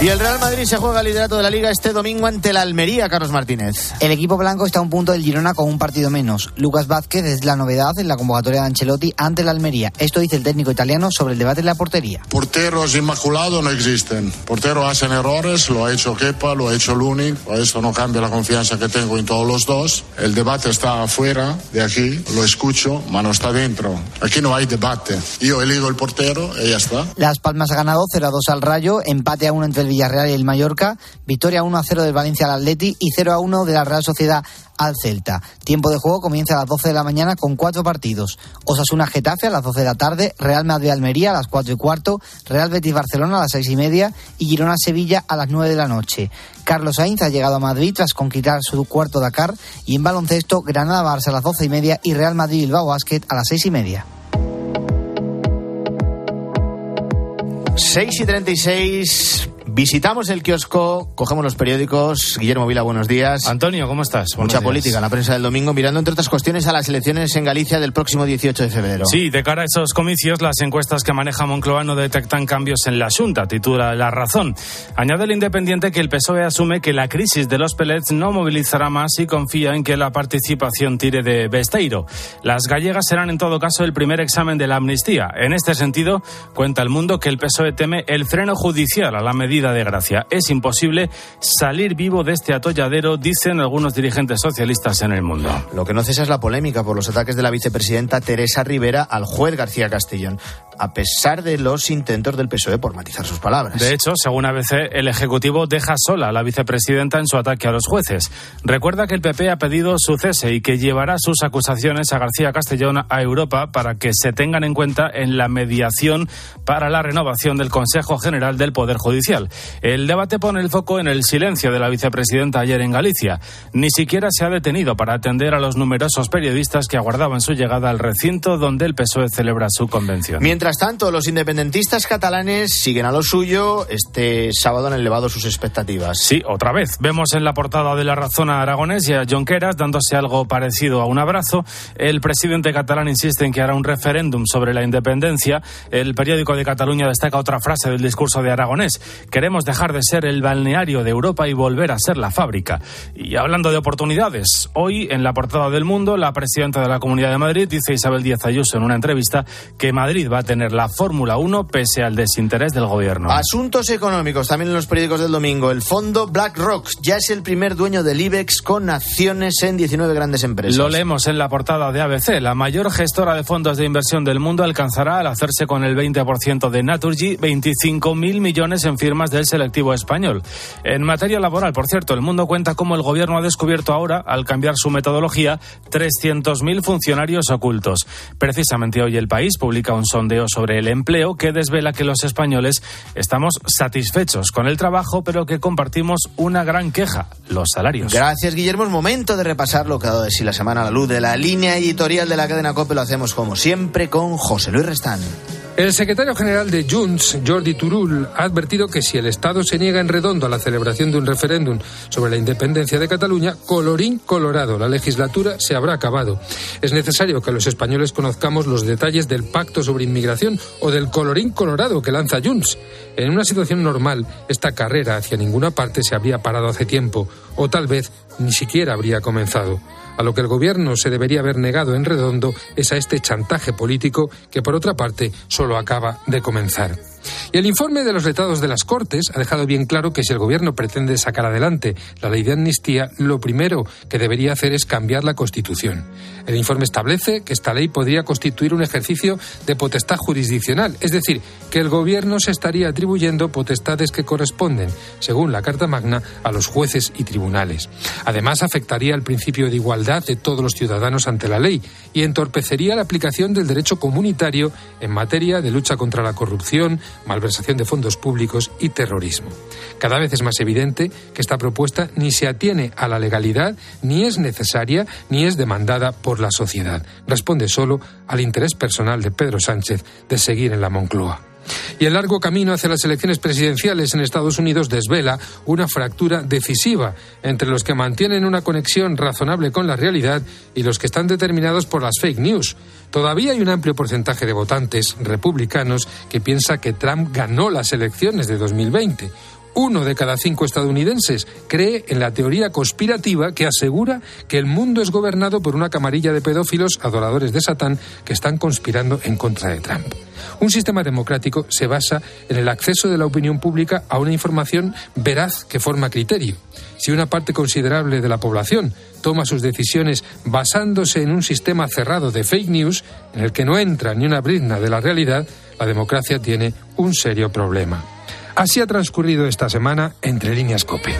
[SPEAKER 1] Y el Real Madrid se juega el liderato de la Liga este domingo ante la Almería, Carlos Martínez.
[SPEAKER 18] El equipo blanco está a un punto del Girona con un partido menos. Lucas Vázquez es la novedad en la convocatoria de Ancelotti ante la Almería. Esto dice el técnico italiano sobre el debate de la portería.
[SPEAKER 19] Porteros inmaculados no existen. Porteros hacen errores, lo ha hecho Kepa, lo ha hecho Luni. Esto no cambia la confianza que tengo en todos los dos. El debate está afuera de aquí, lo escucho, pero no está dentro. Aquí no hay debate. Yo elijo el portero y ya está.
[SPEAKER 18] Las Palmas ha ganado 0 a 2 al Rayo, empate a 1 entre el Villarreal y el Mallorca, victoria 1 a 0 del Valencia al Atleti y 0 a 1 de la Real Sociedad al Celta. Tiempo de juego comienza a las 12 de la mañana con cuatro partidos. Osasuna Getafe a las 12 de la tarde, Real Madrid Almería a las 4 y cuarto, Real Betis Barcelona a las 6 y media y Girona Sevilla a las 9 de la noche. Carlos Sainz ha llegado a Madrid tras conquistar su cuarto Dakar y en baloncesto Granada Barça a las 12 y media y Real Madrid Bilbao Basket a las 6 y media.
[SPEAKER 1] 6 y 36. Visitamos el kiosco, cogemos los periódicos. Guillermo Vila, buenos días.
[SPEAKER 20] Antonio, ¿cómo estás? Buenos
[SPEAKER 1] Mucha
[SPEAKER 20] días.
[SPEAKER 1] política en la prensa del domingo, mirando entre otras cuestiones a las elecciones en Galicia del próximo 18 de febrero.
[SPEAKER 20] Sí, de cara a esos comicios, las encuestas que maneja Moncloa no detectan cambios en la Junta, titula La Razón. Añade el Independiente que el PSOE asume que la crisis de los pellets no movilizará más y confía en que la participación tire de Besteiro. Las gallegas serán en todo caso el primer examen de la amnistía. En este sentido, cuenta el mundo que el PSOE teme el freno judicial a la medida de gracia. Es imposible salir vivo de este atolladero, dicen algunos dirigentes socialistas en el mundo.
[SPEAKER 1] Lo que no cesa es la polémica por los ataques de la vicepresidenta Teresa Rivera al juez García Castellón, a pesar de los intentos del PSOE por matizar sus palabras.
[SPEAKER 20] De hecho, según ABC, el Ejecutivo deja sola a la vicepresidenta en su ataque a los jueces. Recuerda que el PP ha pedido su cese y que llevará sus acusaciones a García Castellón a Europa para que se tengan en cuenta en la mediación para la renovación del Consejo General del Poder Judicial. El debate pone el foco en el silencio de la vicepresidenta ayer en Galicia. Ni siquiera se ha detenido para atender a los numerosos periodistas que aguardaban su llegada al recinto donde el PSOE celebra su convención.
[SPEAKER 1] Mientras tanto, los independentistas catalanes siguen a lo suyo. Este sábado han elevado sus expectativas.
[SPEAKER 20] Sí, otra vez. Vemos en la portada de La Razón a Aragonés y a Jonqueras dándose algo parecido a un abrazo. El presidente catalán insiste en que hará un referéndum sobre la independencia. El periódico de Cataluña destaca otra frase del discurso de Aragonés. Queremos dejar de ser el balneario de Europa y volver a ser la fábrica. Y hablando de oportunidades, hoy en la portada del Mundo, la presidenta de la Comunidad de Madrid dice Isabel Díaz Ayuso en una entrevista que Madrid va a tener la Fórmula 1 pese al desinterés del gobierno.
[SPEAKER 1] Asuntos económicos, también en los periódicos del domingo. El fondo BlackRock ya es el primer dueño del IBEX con acciones en 19 grandes empresas.
[SPEAKER 20] Lo leemos en la portada de ABC. La mayor gestora de fondos de inversión del mundo alcanzará al hacerse con el 20% de Naturgy 25.000 millones en firmas del selectivo español. En materia laboral, por cierto, el mundo cuenta cómo el gobierno ha descubierto ahora, al cambiar su metodología, 300.000 funcionarios ocultos. Precisamente hoy el país publica un sondeo sobre el empleo que desvela que los españoles estamos satisfechos con el trabajo, pero que compartimos una gran queja, los salarios.
[SPEAKER 1] Gracias, Guillermo. Es momento de repasar lo que ha dado de sí la semana a la luz de la línea editorial de la cadena COPE. Lo hacemos como siempre con José Luis Restán.
[SPEAKER 21] El secretario general de Junts, Jordi Turul, ha advertido que si el Estado se niega en redondo a la celebración de un referéndum sobre la independencia de Cataluña, colorín colorado, la legislatura se habrá acabado. Es necesario que los españoles conozcamos los detalles del pacto sobre inmigración o del colorín colorado que lanza Junts. En una situación normal, esta carrera hacia ninguna parte se habría parado hace tiempo, o tal vez ni siquiera habría comenzado. A lo que el gobierno se debería haber negado en redondo es a este chantaje político que, por otra parte, solo acaba de comenzar. Y el informe de los letrados de las Cortes ha dejado bien claro que si el gobierno pretende sacar adelante la ley de amnistía, lo primero que debería hacer es cambiar la Constitución. El informe establece que esta ley podría constituir un ejercicio de potestad jurisdiccional, es decir, que el gobierno se estaría atribuyendo potestades que corresponden, según la Carta Magna, a los jueces y tribunales. Además, afectaría al principio de igualdad de todos los ciudadanos ante la ley y entorpecería la aplicación del derecho comunitario en materia de lucha contra la corrupción, malversación de fondos públicos y terrorismo. Cada vez es más evidente que esta propuesta ni se atiene a la legalidad, ni es necesaria, ni es demandada por la sociedad. Responde solo al interés personal de Pedro Sánchez de seguir en la Moncloa. Y el largo camino hacia las elecciones presidenciales en Estados Unidos desvela una fractura decisiva entre los que mantienen una conexión razonable con la realidad y los que están determinados por las fake news. Todavía hay un amplio porcentaje de votantes republicanos que piensa que Trump ganó las elecciones de 2020 uno de cada cinco estadounidenses cree en la teoría conspirativa que asegura que el mundo es gobernado por una camarilla de pedófilos adoradores de Satán que están conspirando en contra de Trump. Un sistema democrático se basa en el acceso de la opinión pública a una información veraz que forma criterio. Si una parte considerable de la población toma sus decisiones basándose en un sistema cerrado de fake news, en el que no entra ni una brizna de la realidad, la democracia tiene un serio problema. Así ha transcurrido esta semana entre líneas COPE.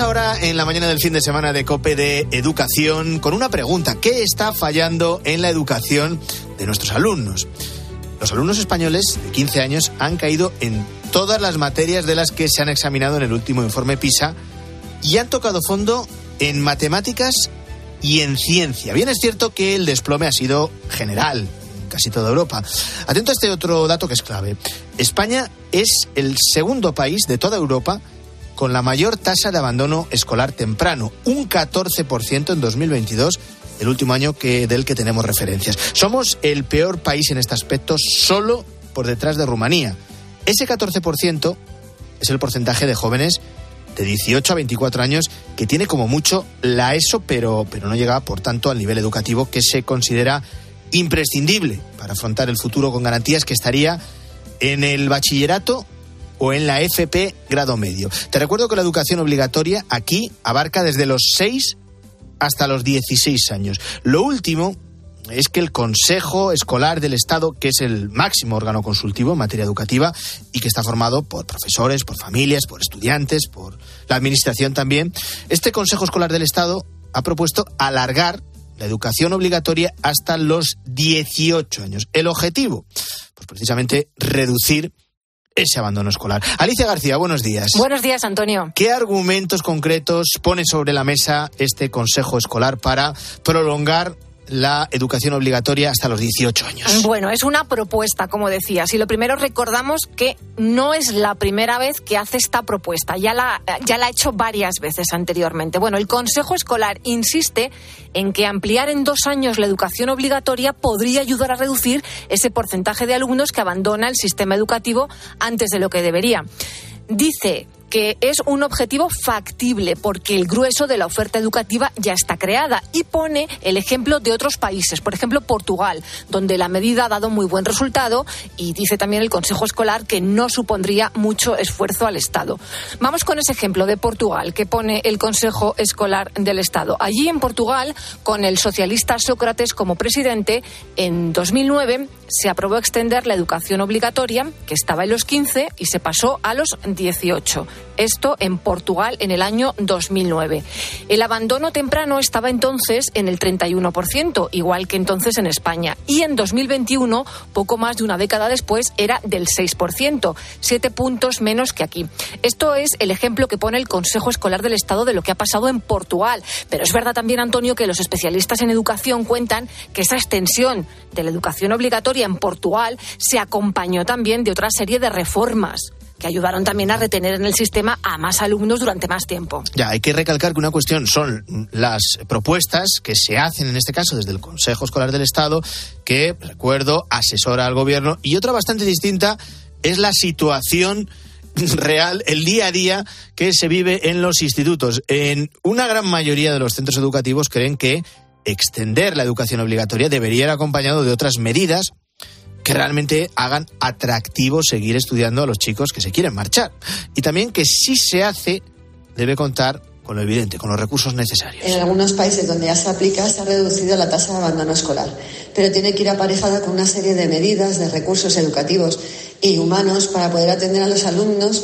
[SPEAKER 1] Ahora en la mañana del fin de semana de COPE de educación con una pregunta. ¿Qué está fallando en la educación de nuestros alumnos? Los alumnos españoles de 15 años han caído en todas las materias de las que se han examinado en el último informe PISA y han tocado fondo en matemáticas y en ciencia. Bien es cierto que el desplome ha sido general en casi toda Europa. Atento a este otro dato que es clave. España es el segundo país de toda Europa con la mayor tasa de abandono escolar temprano, un 14% en 2022, el último año que, del que tenemos referencias. Somos el peor país en este aspecto, solo por detrás de Rumanía. Ese 14% es el porcentaje de jóvenes de 18 a 24 años que tiene como mucho la ESO, pero, pero no llega, por tanto, al nivel educativo que se considera imprescindible para afrontar el futuro con garantías que estaría en el bachillerato o en la FP grado medio. Te recuerdo que la educación obligatoria aquí abarca desde los 6 hasta los 16 años. Lo último es que el Consejo Escolar del Estado, que es el máximo órgano consultivo en materia educativa y que está formado por profesores, por familias, por estudiantes, por la Administración también, este Consejo Escolar del Estado ha propuesto alargar la educación obligatoria hasta los 18 años. El objetivo, pues precisamente reducir ese abandono escolar. Alicia García, buenos días.
[SPEAKER 9] Buenos días, Antonio.
[SPEAKER 1] ¿Qué argumentos concretos pone sobre la mesa este Consejo Escolar para prolongar la educación obligatoria hasta los 18 años.
[SPEAKER 9] Bueno, es una propuesta, como decías. Y lo primero recordamos que no es la primera vez que hace esta propuesta. Ya la, ya la ha hecho varias veces anteriormente. Bueno, el Consejo Escolar insiste en que ampliar en dos años la educación obligatoria podría ayudar a reducir ese porcentaje de alumnos que abandona el sistema educativo antes de lo que debería. Dice que es un objetivo factible porque el grueso de la oferta educativa ya está creada y pone el ejemplo de otros países, por ejemplo Portugal, donde la medida ha dado muy buen resultado y dice también el Consejo Escolar que no supondría mucho esfuerzo al Estado. Vamos con ese ejemplo de Portugal que pone el Consejo Escolar del Estado. Allí en Portugal, con el socialista Sócrates como presidente, en 2009 se aprobó extender la educación obligatoria, que estaba en los 15, y se pasó a los 18. Esto en Portugal en el año 2009. El abandono temprano estaba entonces en el 31%, igual que entonces en España. Y en 2021, poco más de una década después, era del 6%, siete puntos menos que aquí. Esto es el ejemplo que pone el Consejo Escolar del Estado de lo que ha pasado en Portugal. Pero es verdad también, Antonio, que los especialistas en educación cuentan que esa extensión de la educación obligatoria en Portugal se acompañó también de otra serie de reformas que ayudaron también a retener en el sistema a más alumnos durante más tiempo.
[SPEAKER 1] Ya, hay que recalcar que una cuestión son las propuestas que se hacen en este caso desde el Consejo Escolar del Estado, que, recuerdo, asesora al gobierno, y otra bastante distinta es la situación real, el día a día que se vive en los institutos. En una gran mayoría de los centros educativos creen que extender la educación obligatoria debería ir acompañado de otras medidas que realmente hagan atractivo seguir estudiando a los chicos que se quieren marchar. Y también que si se hace, debe contar con lo evidente, con los recursos necesarios.
[SPEAKER 22] En algunos países donde ya se aplica se ha reducido la tasa de abandono escolar, pero tiene que ir aparejada con una serie de medidas, de recursos educativos y humanos para poder atender a los alumnos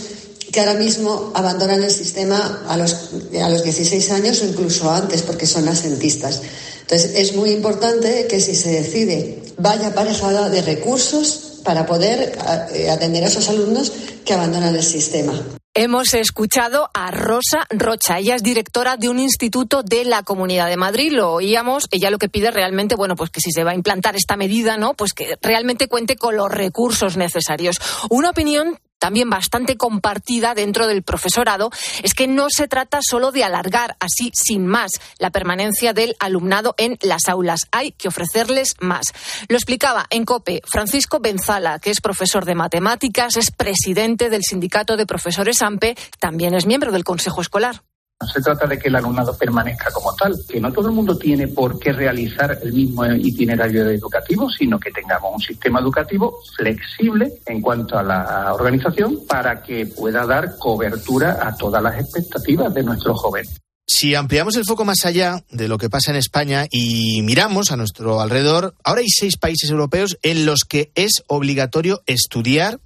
[SPEAKER 22] que ahora mismo abandonan el sistema a los, a los 16 años o incluso antes porque son asentistas. Entonces, es muy importante que si se decide vaya aparejada de recursos para poder eh, atender a esos alumnos que abandonan el sistema.
[SPEAKER 9] Hemos escuchado a Rosa Rocha. Ella es directora de un instituto de la Comunidad de Madrid. Lo oíamos. Ella lo que pide realmente, bueno, pues que si se va a implantar esta medida, ¿no? Pues que realmente cuente con los recursos necesarios. Una opinión también bastante compartida dentro del profesorado, es que no se trata solo de alargar así sin más la permanencia del alumnado en las aulas. Hay que ofrecerles más. Lo explicaba en COPE Francisco Benzala, que es profesor de matemáticas, es presidente del Sindicato de Profesores AMPE, también es miembro del Consejo Escolar.
[SPEAKER 23] No se trata de que el alumnado permanezca como tal, que no todo el mundo tiene por qué realizar el mismo itinerario educativo, sino que tengamos un sistema educativo flexible en cuanto a la organización para que pueda dar cobertura a todas las expectativas de nuestros jóvenes.
[SPEAKER 1] Si ampliamos el foco más allá de lo que pasa en España y miramos a nuestro alrededor, ahora hay seis países europeos en los que es obligatorio estudiar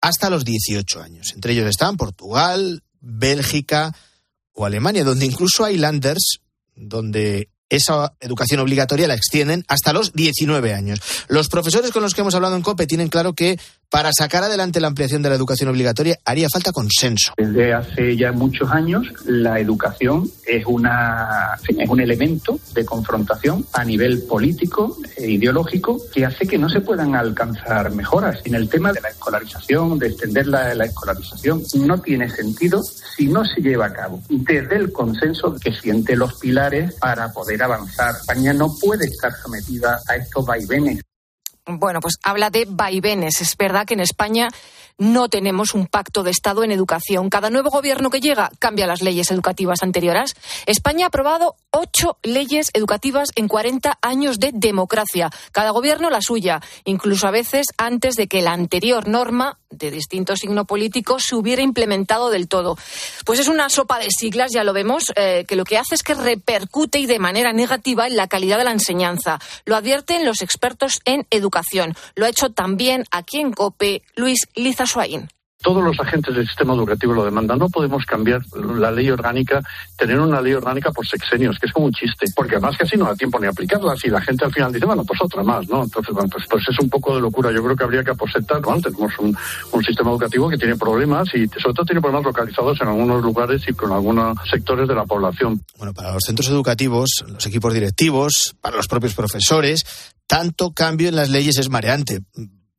[SPEAKER 1] hasta los 18 años. Entre ellos están Portugal, Bélgica, o Alemania, donde incluso hay landers donde esa educación obligatoria la extienden hasta los 19 años. Los profesores con los que hemos hablado en COPE tienen claro que para sacar adelante la ampliación de la educación obligatoria haría falta consenso.
[SPEAKER 23] Desde hace ya muchos años la educación es, una, es un elemento de confrontación a nivel político e ideológico que hace que no se puedan alcanzar mejoras. En el tema de la escolarización, de extender la, la escolarización, no tiene sentido si no se lleva a cabo desde el consenso que siente los pilares para poder avanzar. España no puede estar sometida a estos vaivenes.
[SPEAKER 9] Bueno, pues habla de vaivenes. Es verdad que en España no tenemos un pacto de Estado en educación. Cada nuevo gobierno que llega cambia las leyes educativas anteriores. España ha aprobado ocho leyes educativas en 40 años de democracia. Cada gobierno la suya, incluso a veces antes de que la anterior norma de distinto signo político se hubiera implementado del todo. Pues es una sopa de siglas, ya lo vemos, eh, que lo que hace es que repercute y de manera negativa en la calidad de la enseñanza. Lo advierten los expertos en educación. Lo ha hecho también aquí en COPE Luis Liza
[SPEAKER 24] todos los agentes del sistema educativo lo demandan. No podemos cambiar la ley orgánica, tener una ley orgánica por sexenios, que es como un chiste, porque además así no da tiempo ni aplicarla. Si la gente al final dice, bueno, pues otra más, ¿no? Entonces, bueno, pues, pues es un poco de locura. Yo creo que habría que aposentar, ¿no? Tenemos un, un, sistema educativo que tiene problemas y sobre todo tiene problemas localizados en algunos lugares y con algunos sectores de la población.
[SPEAKER 1] Bueno, para los centros educativos, los equipos directivos, para los propios profesores, tanto cambio en las leyes es mareante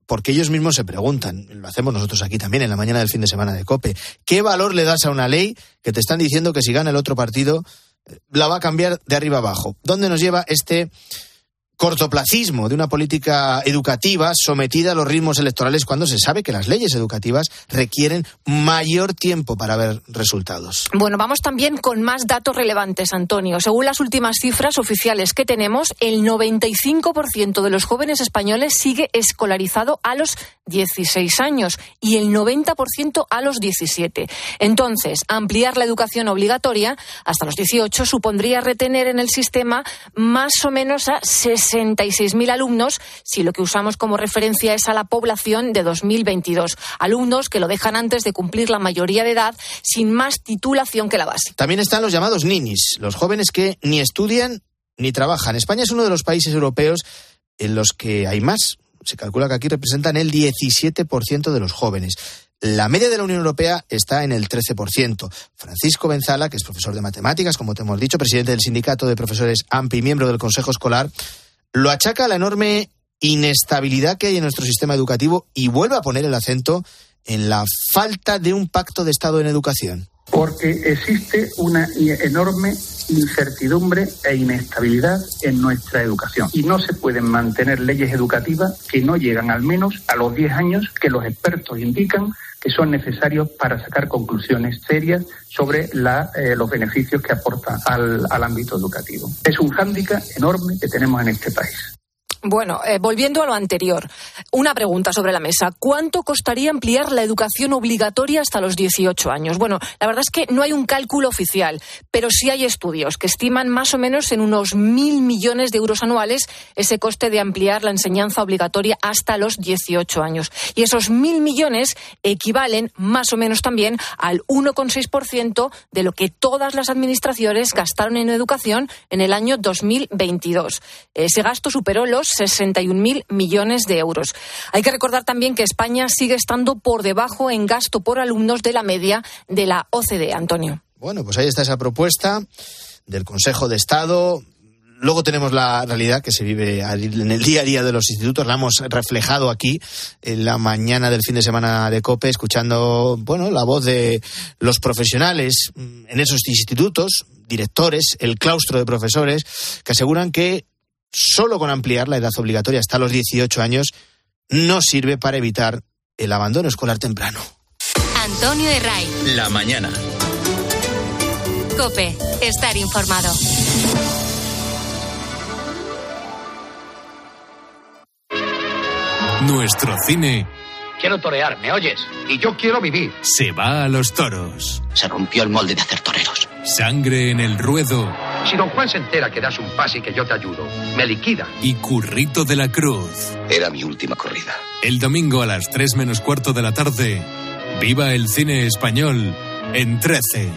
[SPEAKER 1] porque ellos mismos se preguntan, lo hacemos nosotros aquí también en la mañana del fin de semana de COPE, ¿qué valor le das a una ley que te están diciendo que si gana el otro partido eh, la va a cambiar de arriba abajo? ¿Dónde nos lleva este cortoplacismo de una política educativa sometida a los ritmos electorales cuando se sabe que las leyes educativas requieren mayor tiempo para ver resultados.
[SPEAKER 9] Bueno, vamos también con más datos relevantes, Antonio. Según las últimas cifras oficiales que tenemos, el 95% de los jóvenes españoles sigue escolarizado a los 16 años y el 90% a los 17. Entonces, ampliar la educación obligatoria hasta los 18 supondría retener en el sistema más o menos a 66.000 alumnos si lo que usamos como referencia es a la población de 2022. Alumnos que lo dejan antes de cumplir la mayoría de edad sin más titulación que la base.
[SPEAKER 1] También están los llamados ninis, los jóvenes que ni estudian ni trabajan. España es uno de los países europeos en los que hay más se calcula que aquí representan el 17% de los jóvenes. La media de la Unión Europea está en el 13%. Francisco Benzala, que es profesor de matemáticas, como te hemos dicho, presidente del sindicato de profesores AMPI y miembro del Consejo Escolar, lo achaca a la enorme inestabilidad que hay en nuestro sistema educativo y vuelve a poner el acento en la falta de un pacto de Estado en educación.
[SPEAKER 23] Porque existe una enorme incertidumbre e inestabilidad en nuestra educación. Y no se pueden mantener leyes educativas que no llegan al menos a los 10 años que los expertos indican que son necesarios para sacar conclusiones serias sobre eh, los beneficios que aporta al, al ámbito educativo. Es un hándicap enorme que tenemos en este país.
[SPEAKER 9] Bueno, eh, volviendo a lo anterior, una pregunta sobre la mesa. ¿Cuánto costaría ampliar la educación obligatoria hasta los 18 años? Bueno, la verdad es que no hay un cálculo oficial, pero sí hay estudios que estiman más o menos en unos mil millones de euros anuales ese coste de ampliar la enseñanza obligatoria hasta los 18 años. Y esos mil millones equivalen más o menos también al 1,6% de lo que todas las administraciones gastaron en educación en el año 2022. Ese gasto superó los 61.000 millones de euros. Hay que recordar también que España sigue estando por debajo en gasto por alumnos de la media de la OCDE, Antonio.
[SPEAKER 1] Bueno, pues ahí está esa propuesta del Consejo de Estado. Luego tenemos la realidad que se vive en el día a día de los institutos. La hemos reflejado aquí en la mañana del fin de semana de COPE, escuchando bueno, la voz de los profesionales en esos institutos, directores, el claustro de profesores, que aseguran que solo con ampliar la edad obligatoria hasta los 18 años no sirve para evitar el abandono escolar temprano.
[SPEAKER 3] Antonio Herray.
[SPEAKER 15] La mañana.
[SPEAKER 3] Cope, estar informado.
[SPEAKER 2] Nuestro cine
[SPEAKER 25] Quiero torear, ¿me oyes? Y yo quiero vivir.
[SPEAKER 2] se va a los toros.
[SPEAKER 25] Se rompió el molde de hacer toreros.
[SPEAKER 2] Sangre en el ruedo
[SPEAKER 25] Si don Juan se entera que das un pase y que yo te ayudo, me liquida.
[SPEAKER 2] y Currito de la Cruz.
[SPEAKER 25] Era mi última corrida.
[SPEAKER 2] El domingo a las 3 menos cuarto de la tarde. Viva el cine español en 13.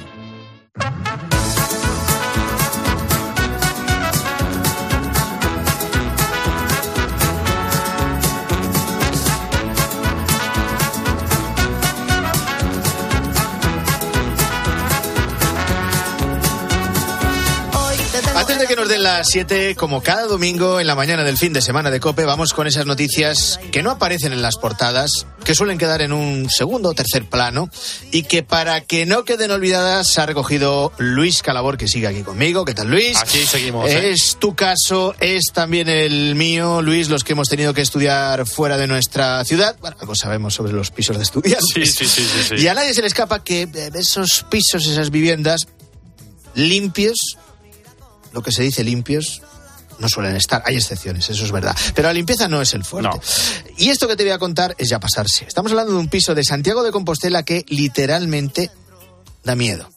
[SPEAKER 1] De las 7, como cada domingo en la mañana del fin de semana de Cope, vamos con esas noticias que no aparecen en las portadas, que suelen quedar en un segundo o tercer plano y que para que no queden olvidadas ha recogido Luis Calabor, que sigue aquí conmigo. ¿Qué tal, Luis?
[SPEAKER 8] Aquí seguimos. ¿eh?
[SPEAKER 1] Es tu caso, es también el mío, Luis, los que hemos tenido que estudiar fuera de nuestra ciudad. Bueno, algo sabemos sobre los pisos de estudiantes.
[SPEAKER 8] Sí, sí, sí, sí, sí.
[SPEAKER 1] Y a nadie se le escapa que eh, esos pisos, esas viviendas limpios, lo que se dice limpios, no suelen estar. Hay excepciones, eso es verdad. Pero la limpieza no es el fuerte. Y esto que te voy a contar es ya pasarse. Estamos hablando de un piso de Santiago de Compostela que literalmente da miedo.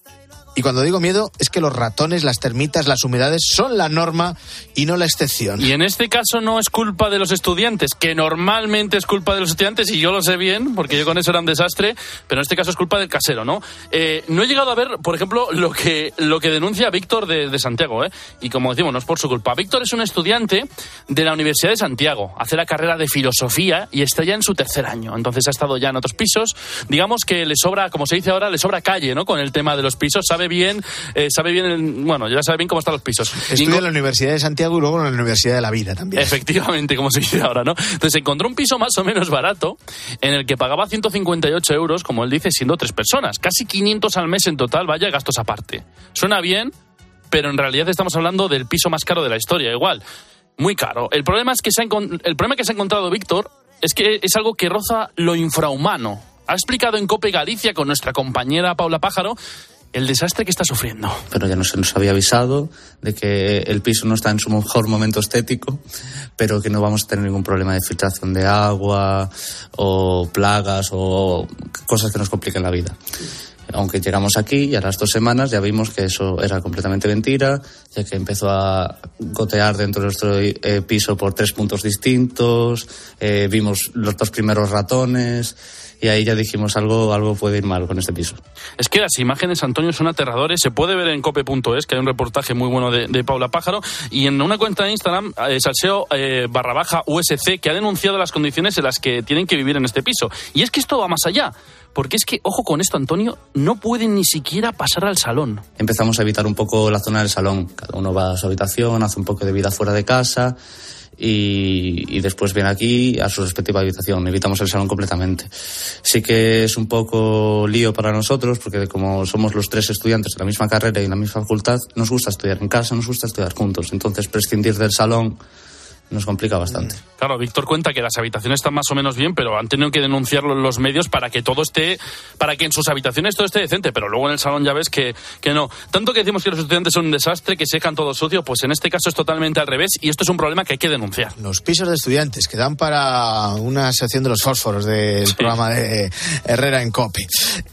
[SPEAKER 1] Y cuando digo miedo, es que los ratones, las termitas, las humedades son la norma y no la excepción.
[SPEAKER 8] Y en este caso no es culpa de los estudiantes, que normalmente es culpa de los estudiantes, y yo lo sé bien, porque yo con eso era un desastre, pero en este caso es culpa del casero, ¿no? Eh, no he llegado a ver, por ejemplo, lo que, lo que denuncia Víctor de, de Santiago, ¿eh? Y como decimos, no es por su culpa. Víctor es un estudiante de la Universidad de Santiago, hace la carrera de filosofía y está ya en su tercer año. Entonces ha estado ya en otros pisos. Digamos que le sobra, como se dice ahora, le sobra calle, ¿no? Con el tema de los pisos. Sabe bien, eh, sabe bien, el- bueno, ya sabe bien cómo están los pisos.
[SPEAKER 1] Estudia en la Universidad de Santiago y luego en la Universidad de la Vida también.
[SPEAKER 8] Efectivamente, como se dice ahora, ¿no? Entonces encontró un piso más o menos barato en el que pagaba 158 euros, como él dice, siendo tres personas. Casi 500 al mes en total, vaya gastos aparte. Suena bien, pero en realidad estamos hablando del piso más caro de la historia, igual. Muy caro. El problema, es que se ha, el problema que se ha encontrado Víctor es que es algo que roza lo infrahumano. Ha explicado en Cope Galicia con nuestra compañera Paula Pájaro el desastre que está sufriendo.
[SPEAKER 26] pero ya no se nos había avisado de que el piso no está en su mejor momento estético, pero que no vamos a tener ningún problema de filtración de agua o plagas o cosas que nos compliquen la vida. Aunque llegamos aquí y a las dos semanas ya vimos que eso era completamente mentira, ya que empezó a gotear dentro de nuestro eh, piso por tres puntos distintos, eh, vimos los dos primeros ratones y ahí ya dijimos algo, algo puede ir mal con este piso.
[SPEAKER 8] Es que las imágenes, Antonio, son aterradores. Se puede ver en cope.es, que hay un reportaje muy bueno de, de Paula Pájaro. Y en una cuenta de Instagram, eh, salseo eh, barra baja USC, que ha denunciado las condiciones en las que tienen que vivir en este piso. Y es que esto va más allá. Porque es que, ojo con esto, Antonio, no pueden ni siquiera pasar al salón.
[SPEAKER 26] empezamos a evitar un poco la zona del salón. Cada uno va a su habitación, hace un poco de vida fuera de casa y, después viene aquí a su respectiva habitación. Evitamos el salón completamente. Sí que es un poco lío para nosotros porque como somos los tres estudiantes de la misma carrera y en la misma facultad, nos gusta estudiar en casa, nos gusta estudiar juntos. Entonces prescindir del salón nos complica bastante.
[SPEAKER 8] Claro, Víctor cuenta que las habitaciones están más o menos bien, pero han tenido que denunciarlo en los medios para que todo esté, para que en sus habitaciones todo esté decente, pero luego en el salón ya ves que, que no. Tanto que decimos que los estudiantes son un desastre, que se dejan todo sucio, pues en este caso es totalmente al revés y esto es un problema que hay que denunciar.
[SPEAKER 1] Los pisos de estudiantes que dan para una sección de los fósforos del programa de Herrera en Cope.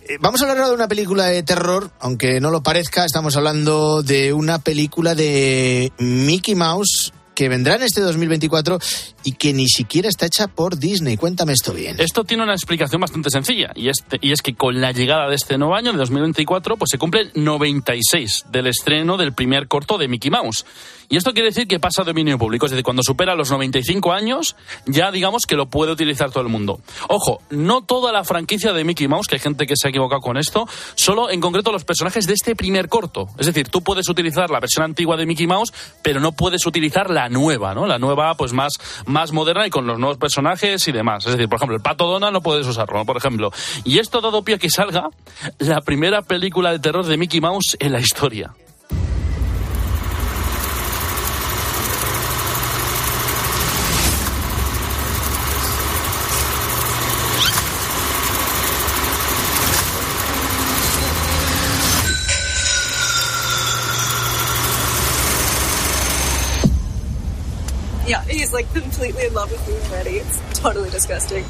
[SPEAKER 1] Eh, vamos a hablar ahora de una película de terror, aunque no lo parezca, estamos hablando de una película de Mickey Mouse que vendrá en este 2024 y que ni siquiera está hecha por Disney. Cuéntame esto bien.
[SPEAKER 8] Esto tiene una explicación bastante sencilla y, este, y es que con la llegada de este nuevo año, de 2024, pues se cumple 96 del estreno del primer corto de Mickey Mouse. Y esto quiere decir que pasa a dominio público, es decir, cuando supera los 95 años, ya digamos que lo puede utilizar todo el mundo. Ojo, no toda la franquicia de Mickey Mouse, que hay gente que se ha equivocado con esto, solo en concreto los personajes de este primer corto. Es decir, tú puedes utilizar la versión antigua de Mickey Mouse, pero no puedes utilizar la nueva, ¿no? La nueva, pues más, más moderna y con los nuevos personajes y demás. Es decir, por ejemplo, el Pato Donald no puedes usarlo, por ejemplo. Y esto dado pie que salga la primera película de terror de Mickey Mouse en la historia.
[SPEAKER 27] Completely in love with me already. It's totally disgusting.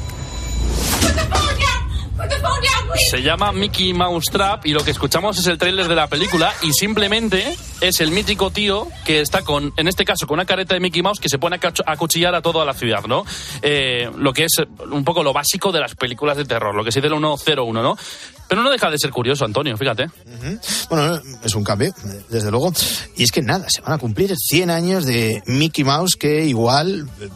[SPEAKER 8] Se llama Mickey Mouse Trap y lo que escuchamos es el tráiler de la película y simplemente es el mítico tío que está con, en este caso, con una careta de Mickey Mouse que se pone a cuchillar a toda la ciudad, ¿no? Eh, lo que es un poco lo básico de las películas de terror, lo que se dice el 101, ¿no? Pero no deja de ser curioso, Antonio, fíjate.
[SPEAKER 1] Bueno, es un cambio, desde luego. Y es que nada, se van a cumplir 100 años de Mickey Mouse, que igual eh,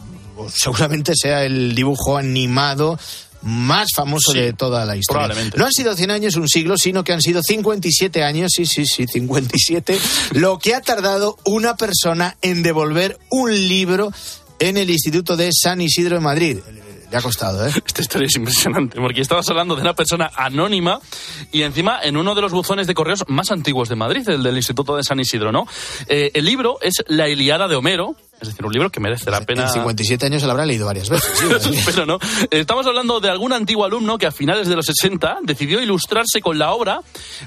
[SPEAKER 1] seguramente sea el dibujo animado más famoso de toda la historia.
[SPEAKER 8] Probablemente.
[SPEAKER 1] No han sido 100 años, un siglo, sino que han sido 57 años, sí, sí, sí, 57, lo que ha tardado una persona en devolver un libro en el Instituto de San Isidro de Madrid. Le ha costado, ¿eh?
[SPEAKER 8] Esta historia es impresionante, porque estabas hablando de una persona anónima y encima en uno de los buzones de correos más antiguos de Madrid, el del Instituto de San Isidro, ¿no? Eh, el libro es La Iliada de Homero, es decir, un libro que merece la pena.
[SPEAKER 1] En 57 años se lo habrá leído varias veces.
[SPEAKER 8] Pero no. Estamos hablando de algún antiguo alumno que a finales de los 60 decidió ilustrarse con la obra,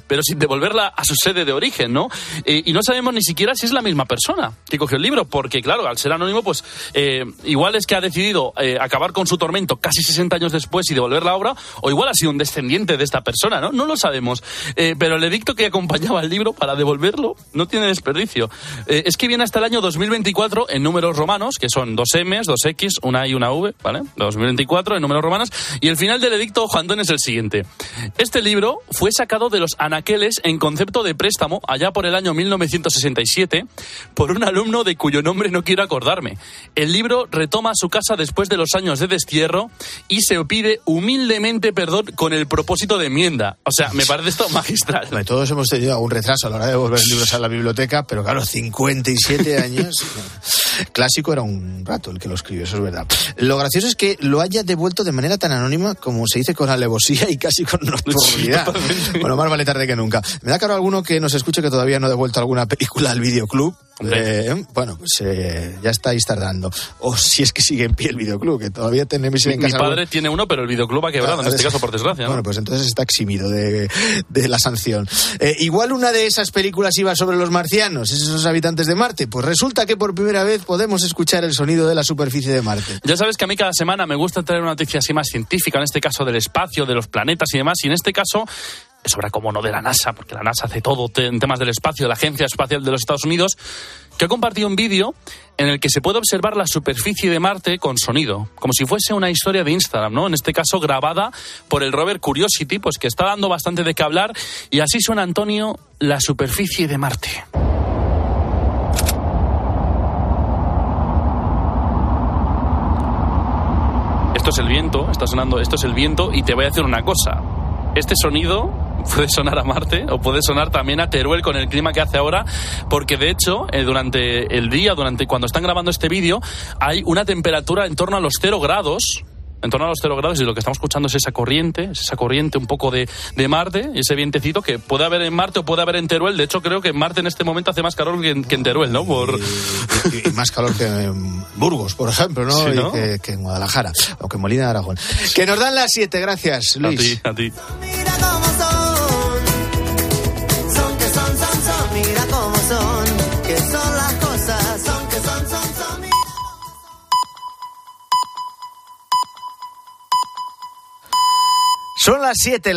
[SPEAKER 8] pero sin devolverla a su sede de origen, ¿no? Eh, y no sabemos ni siquiera si es la misma persona que cogió el libro, porque claro, al ser anónimo, pues eh, igual es que ha decidido eh, acabar con su tormento casi 60 años después y devolver la obra, o igual ha sido un descendiente de esta persona, ¿no? No lo sabemos. pero el edicto que acompañaba el libro para devolverlo no tiene desperdicio. es que viene hasta el año 2024 en números romanos, que son dos M's, dos X, una Y y una V, ¿vale? 2024 en números romanos. Y el final del edicto Juan es el siguiente. Este libro fue sacado de los anaqueles en concepto de préstamo allá por el año 1967 por un alumno de cuyo nombre no quiero acordarme. El libro retoma su casa después de los años de destierro y se pide humildemente perdón con el propósito de enmienda. O sea, me parece esto magistral.
[SPEAKER 1] todos hemos tenido algún retraso a la hora de devolver libros a la biblioteca, pero claro, 57 años. Clásico era un rato el que lo escribió, eso es verdad. Lo gracioso es que lo haya devuelto de manera tan anónima como se dice con alevosía y casi con nocturnidad. bueno, más vale tarde que nunca. Me da claro alguno que nos escuche que todavía no ha devuelto alguna película al videoclub. Eh, bueno, pues eh, ya estáis tardando. O si es que sigue en pie el videoclub, que todavía tenemos
[SPEAKER 8] en casa. Mi padre tiene uno, pero el videoclub ha quebrado, en este caso, por desgracia.
[SPEAKER 1] Bueno, pues entonces está eximido de, la sanción. Eh, igual una de esas películas iba sobre los marcianos, esos habitantes de Marte. Pues resulta que por primera vez podemos escuchar el sonido de la superficie de Marte.
[SPEAKER 8] Ya sabes que a mí cada semana me gusta traer una noticia así más científica, en este caso del espacio, de los planetas y demás, y en este caso sobra como no de la NASA, porque la NASA hace todo en temas del espacio, la Agencia Espacial de los Estados Unidos, que ha compartido un vídeo en el que se puede observar la superficie de Marte con sonido, como si fuese una historia de Instagram, ¿no? En este caso grabada por el rover Curiosity, pues que está dando bastante de qué hablar, y así suena Antonio la superficie de Marte. Esto es el viento, está sonando, esto es el viento, y te voy a decir una cosa. Este sonido puede sonar a Marte o puede sonar también a Teruel con el clima que hace ahora, porque de hecho, eh, durante el día, durante cuando están grabando este vídeo, hay una temperatura en torno a los 0 grados en torno a los 0 grados y lo que estamos escuchando es esa corriente, es esa corriente un poco de, de Marte, ese vientecito que puede haber en Marte o puede haber en Teruel. De hecho, creo que en Marte en este momento hace más calor que en, que en Teruel, ¿no? Por...
[SPEAKER 1] Y, y más calor que en Burgos, por ejemplo, ¿no?
[SPEAKER 8] Sí, ¿no?
[SPEAKER 1] Y que, que en Guadalajara, o que en Molina de Aragón. Que nos dan las 7, gracias,
[SPEAKER 8] A
[SPEAKER 1] Luis.
[SPEAKER 8] ti, a ti.
[SPEAKER 1] Son las 7.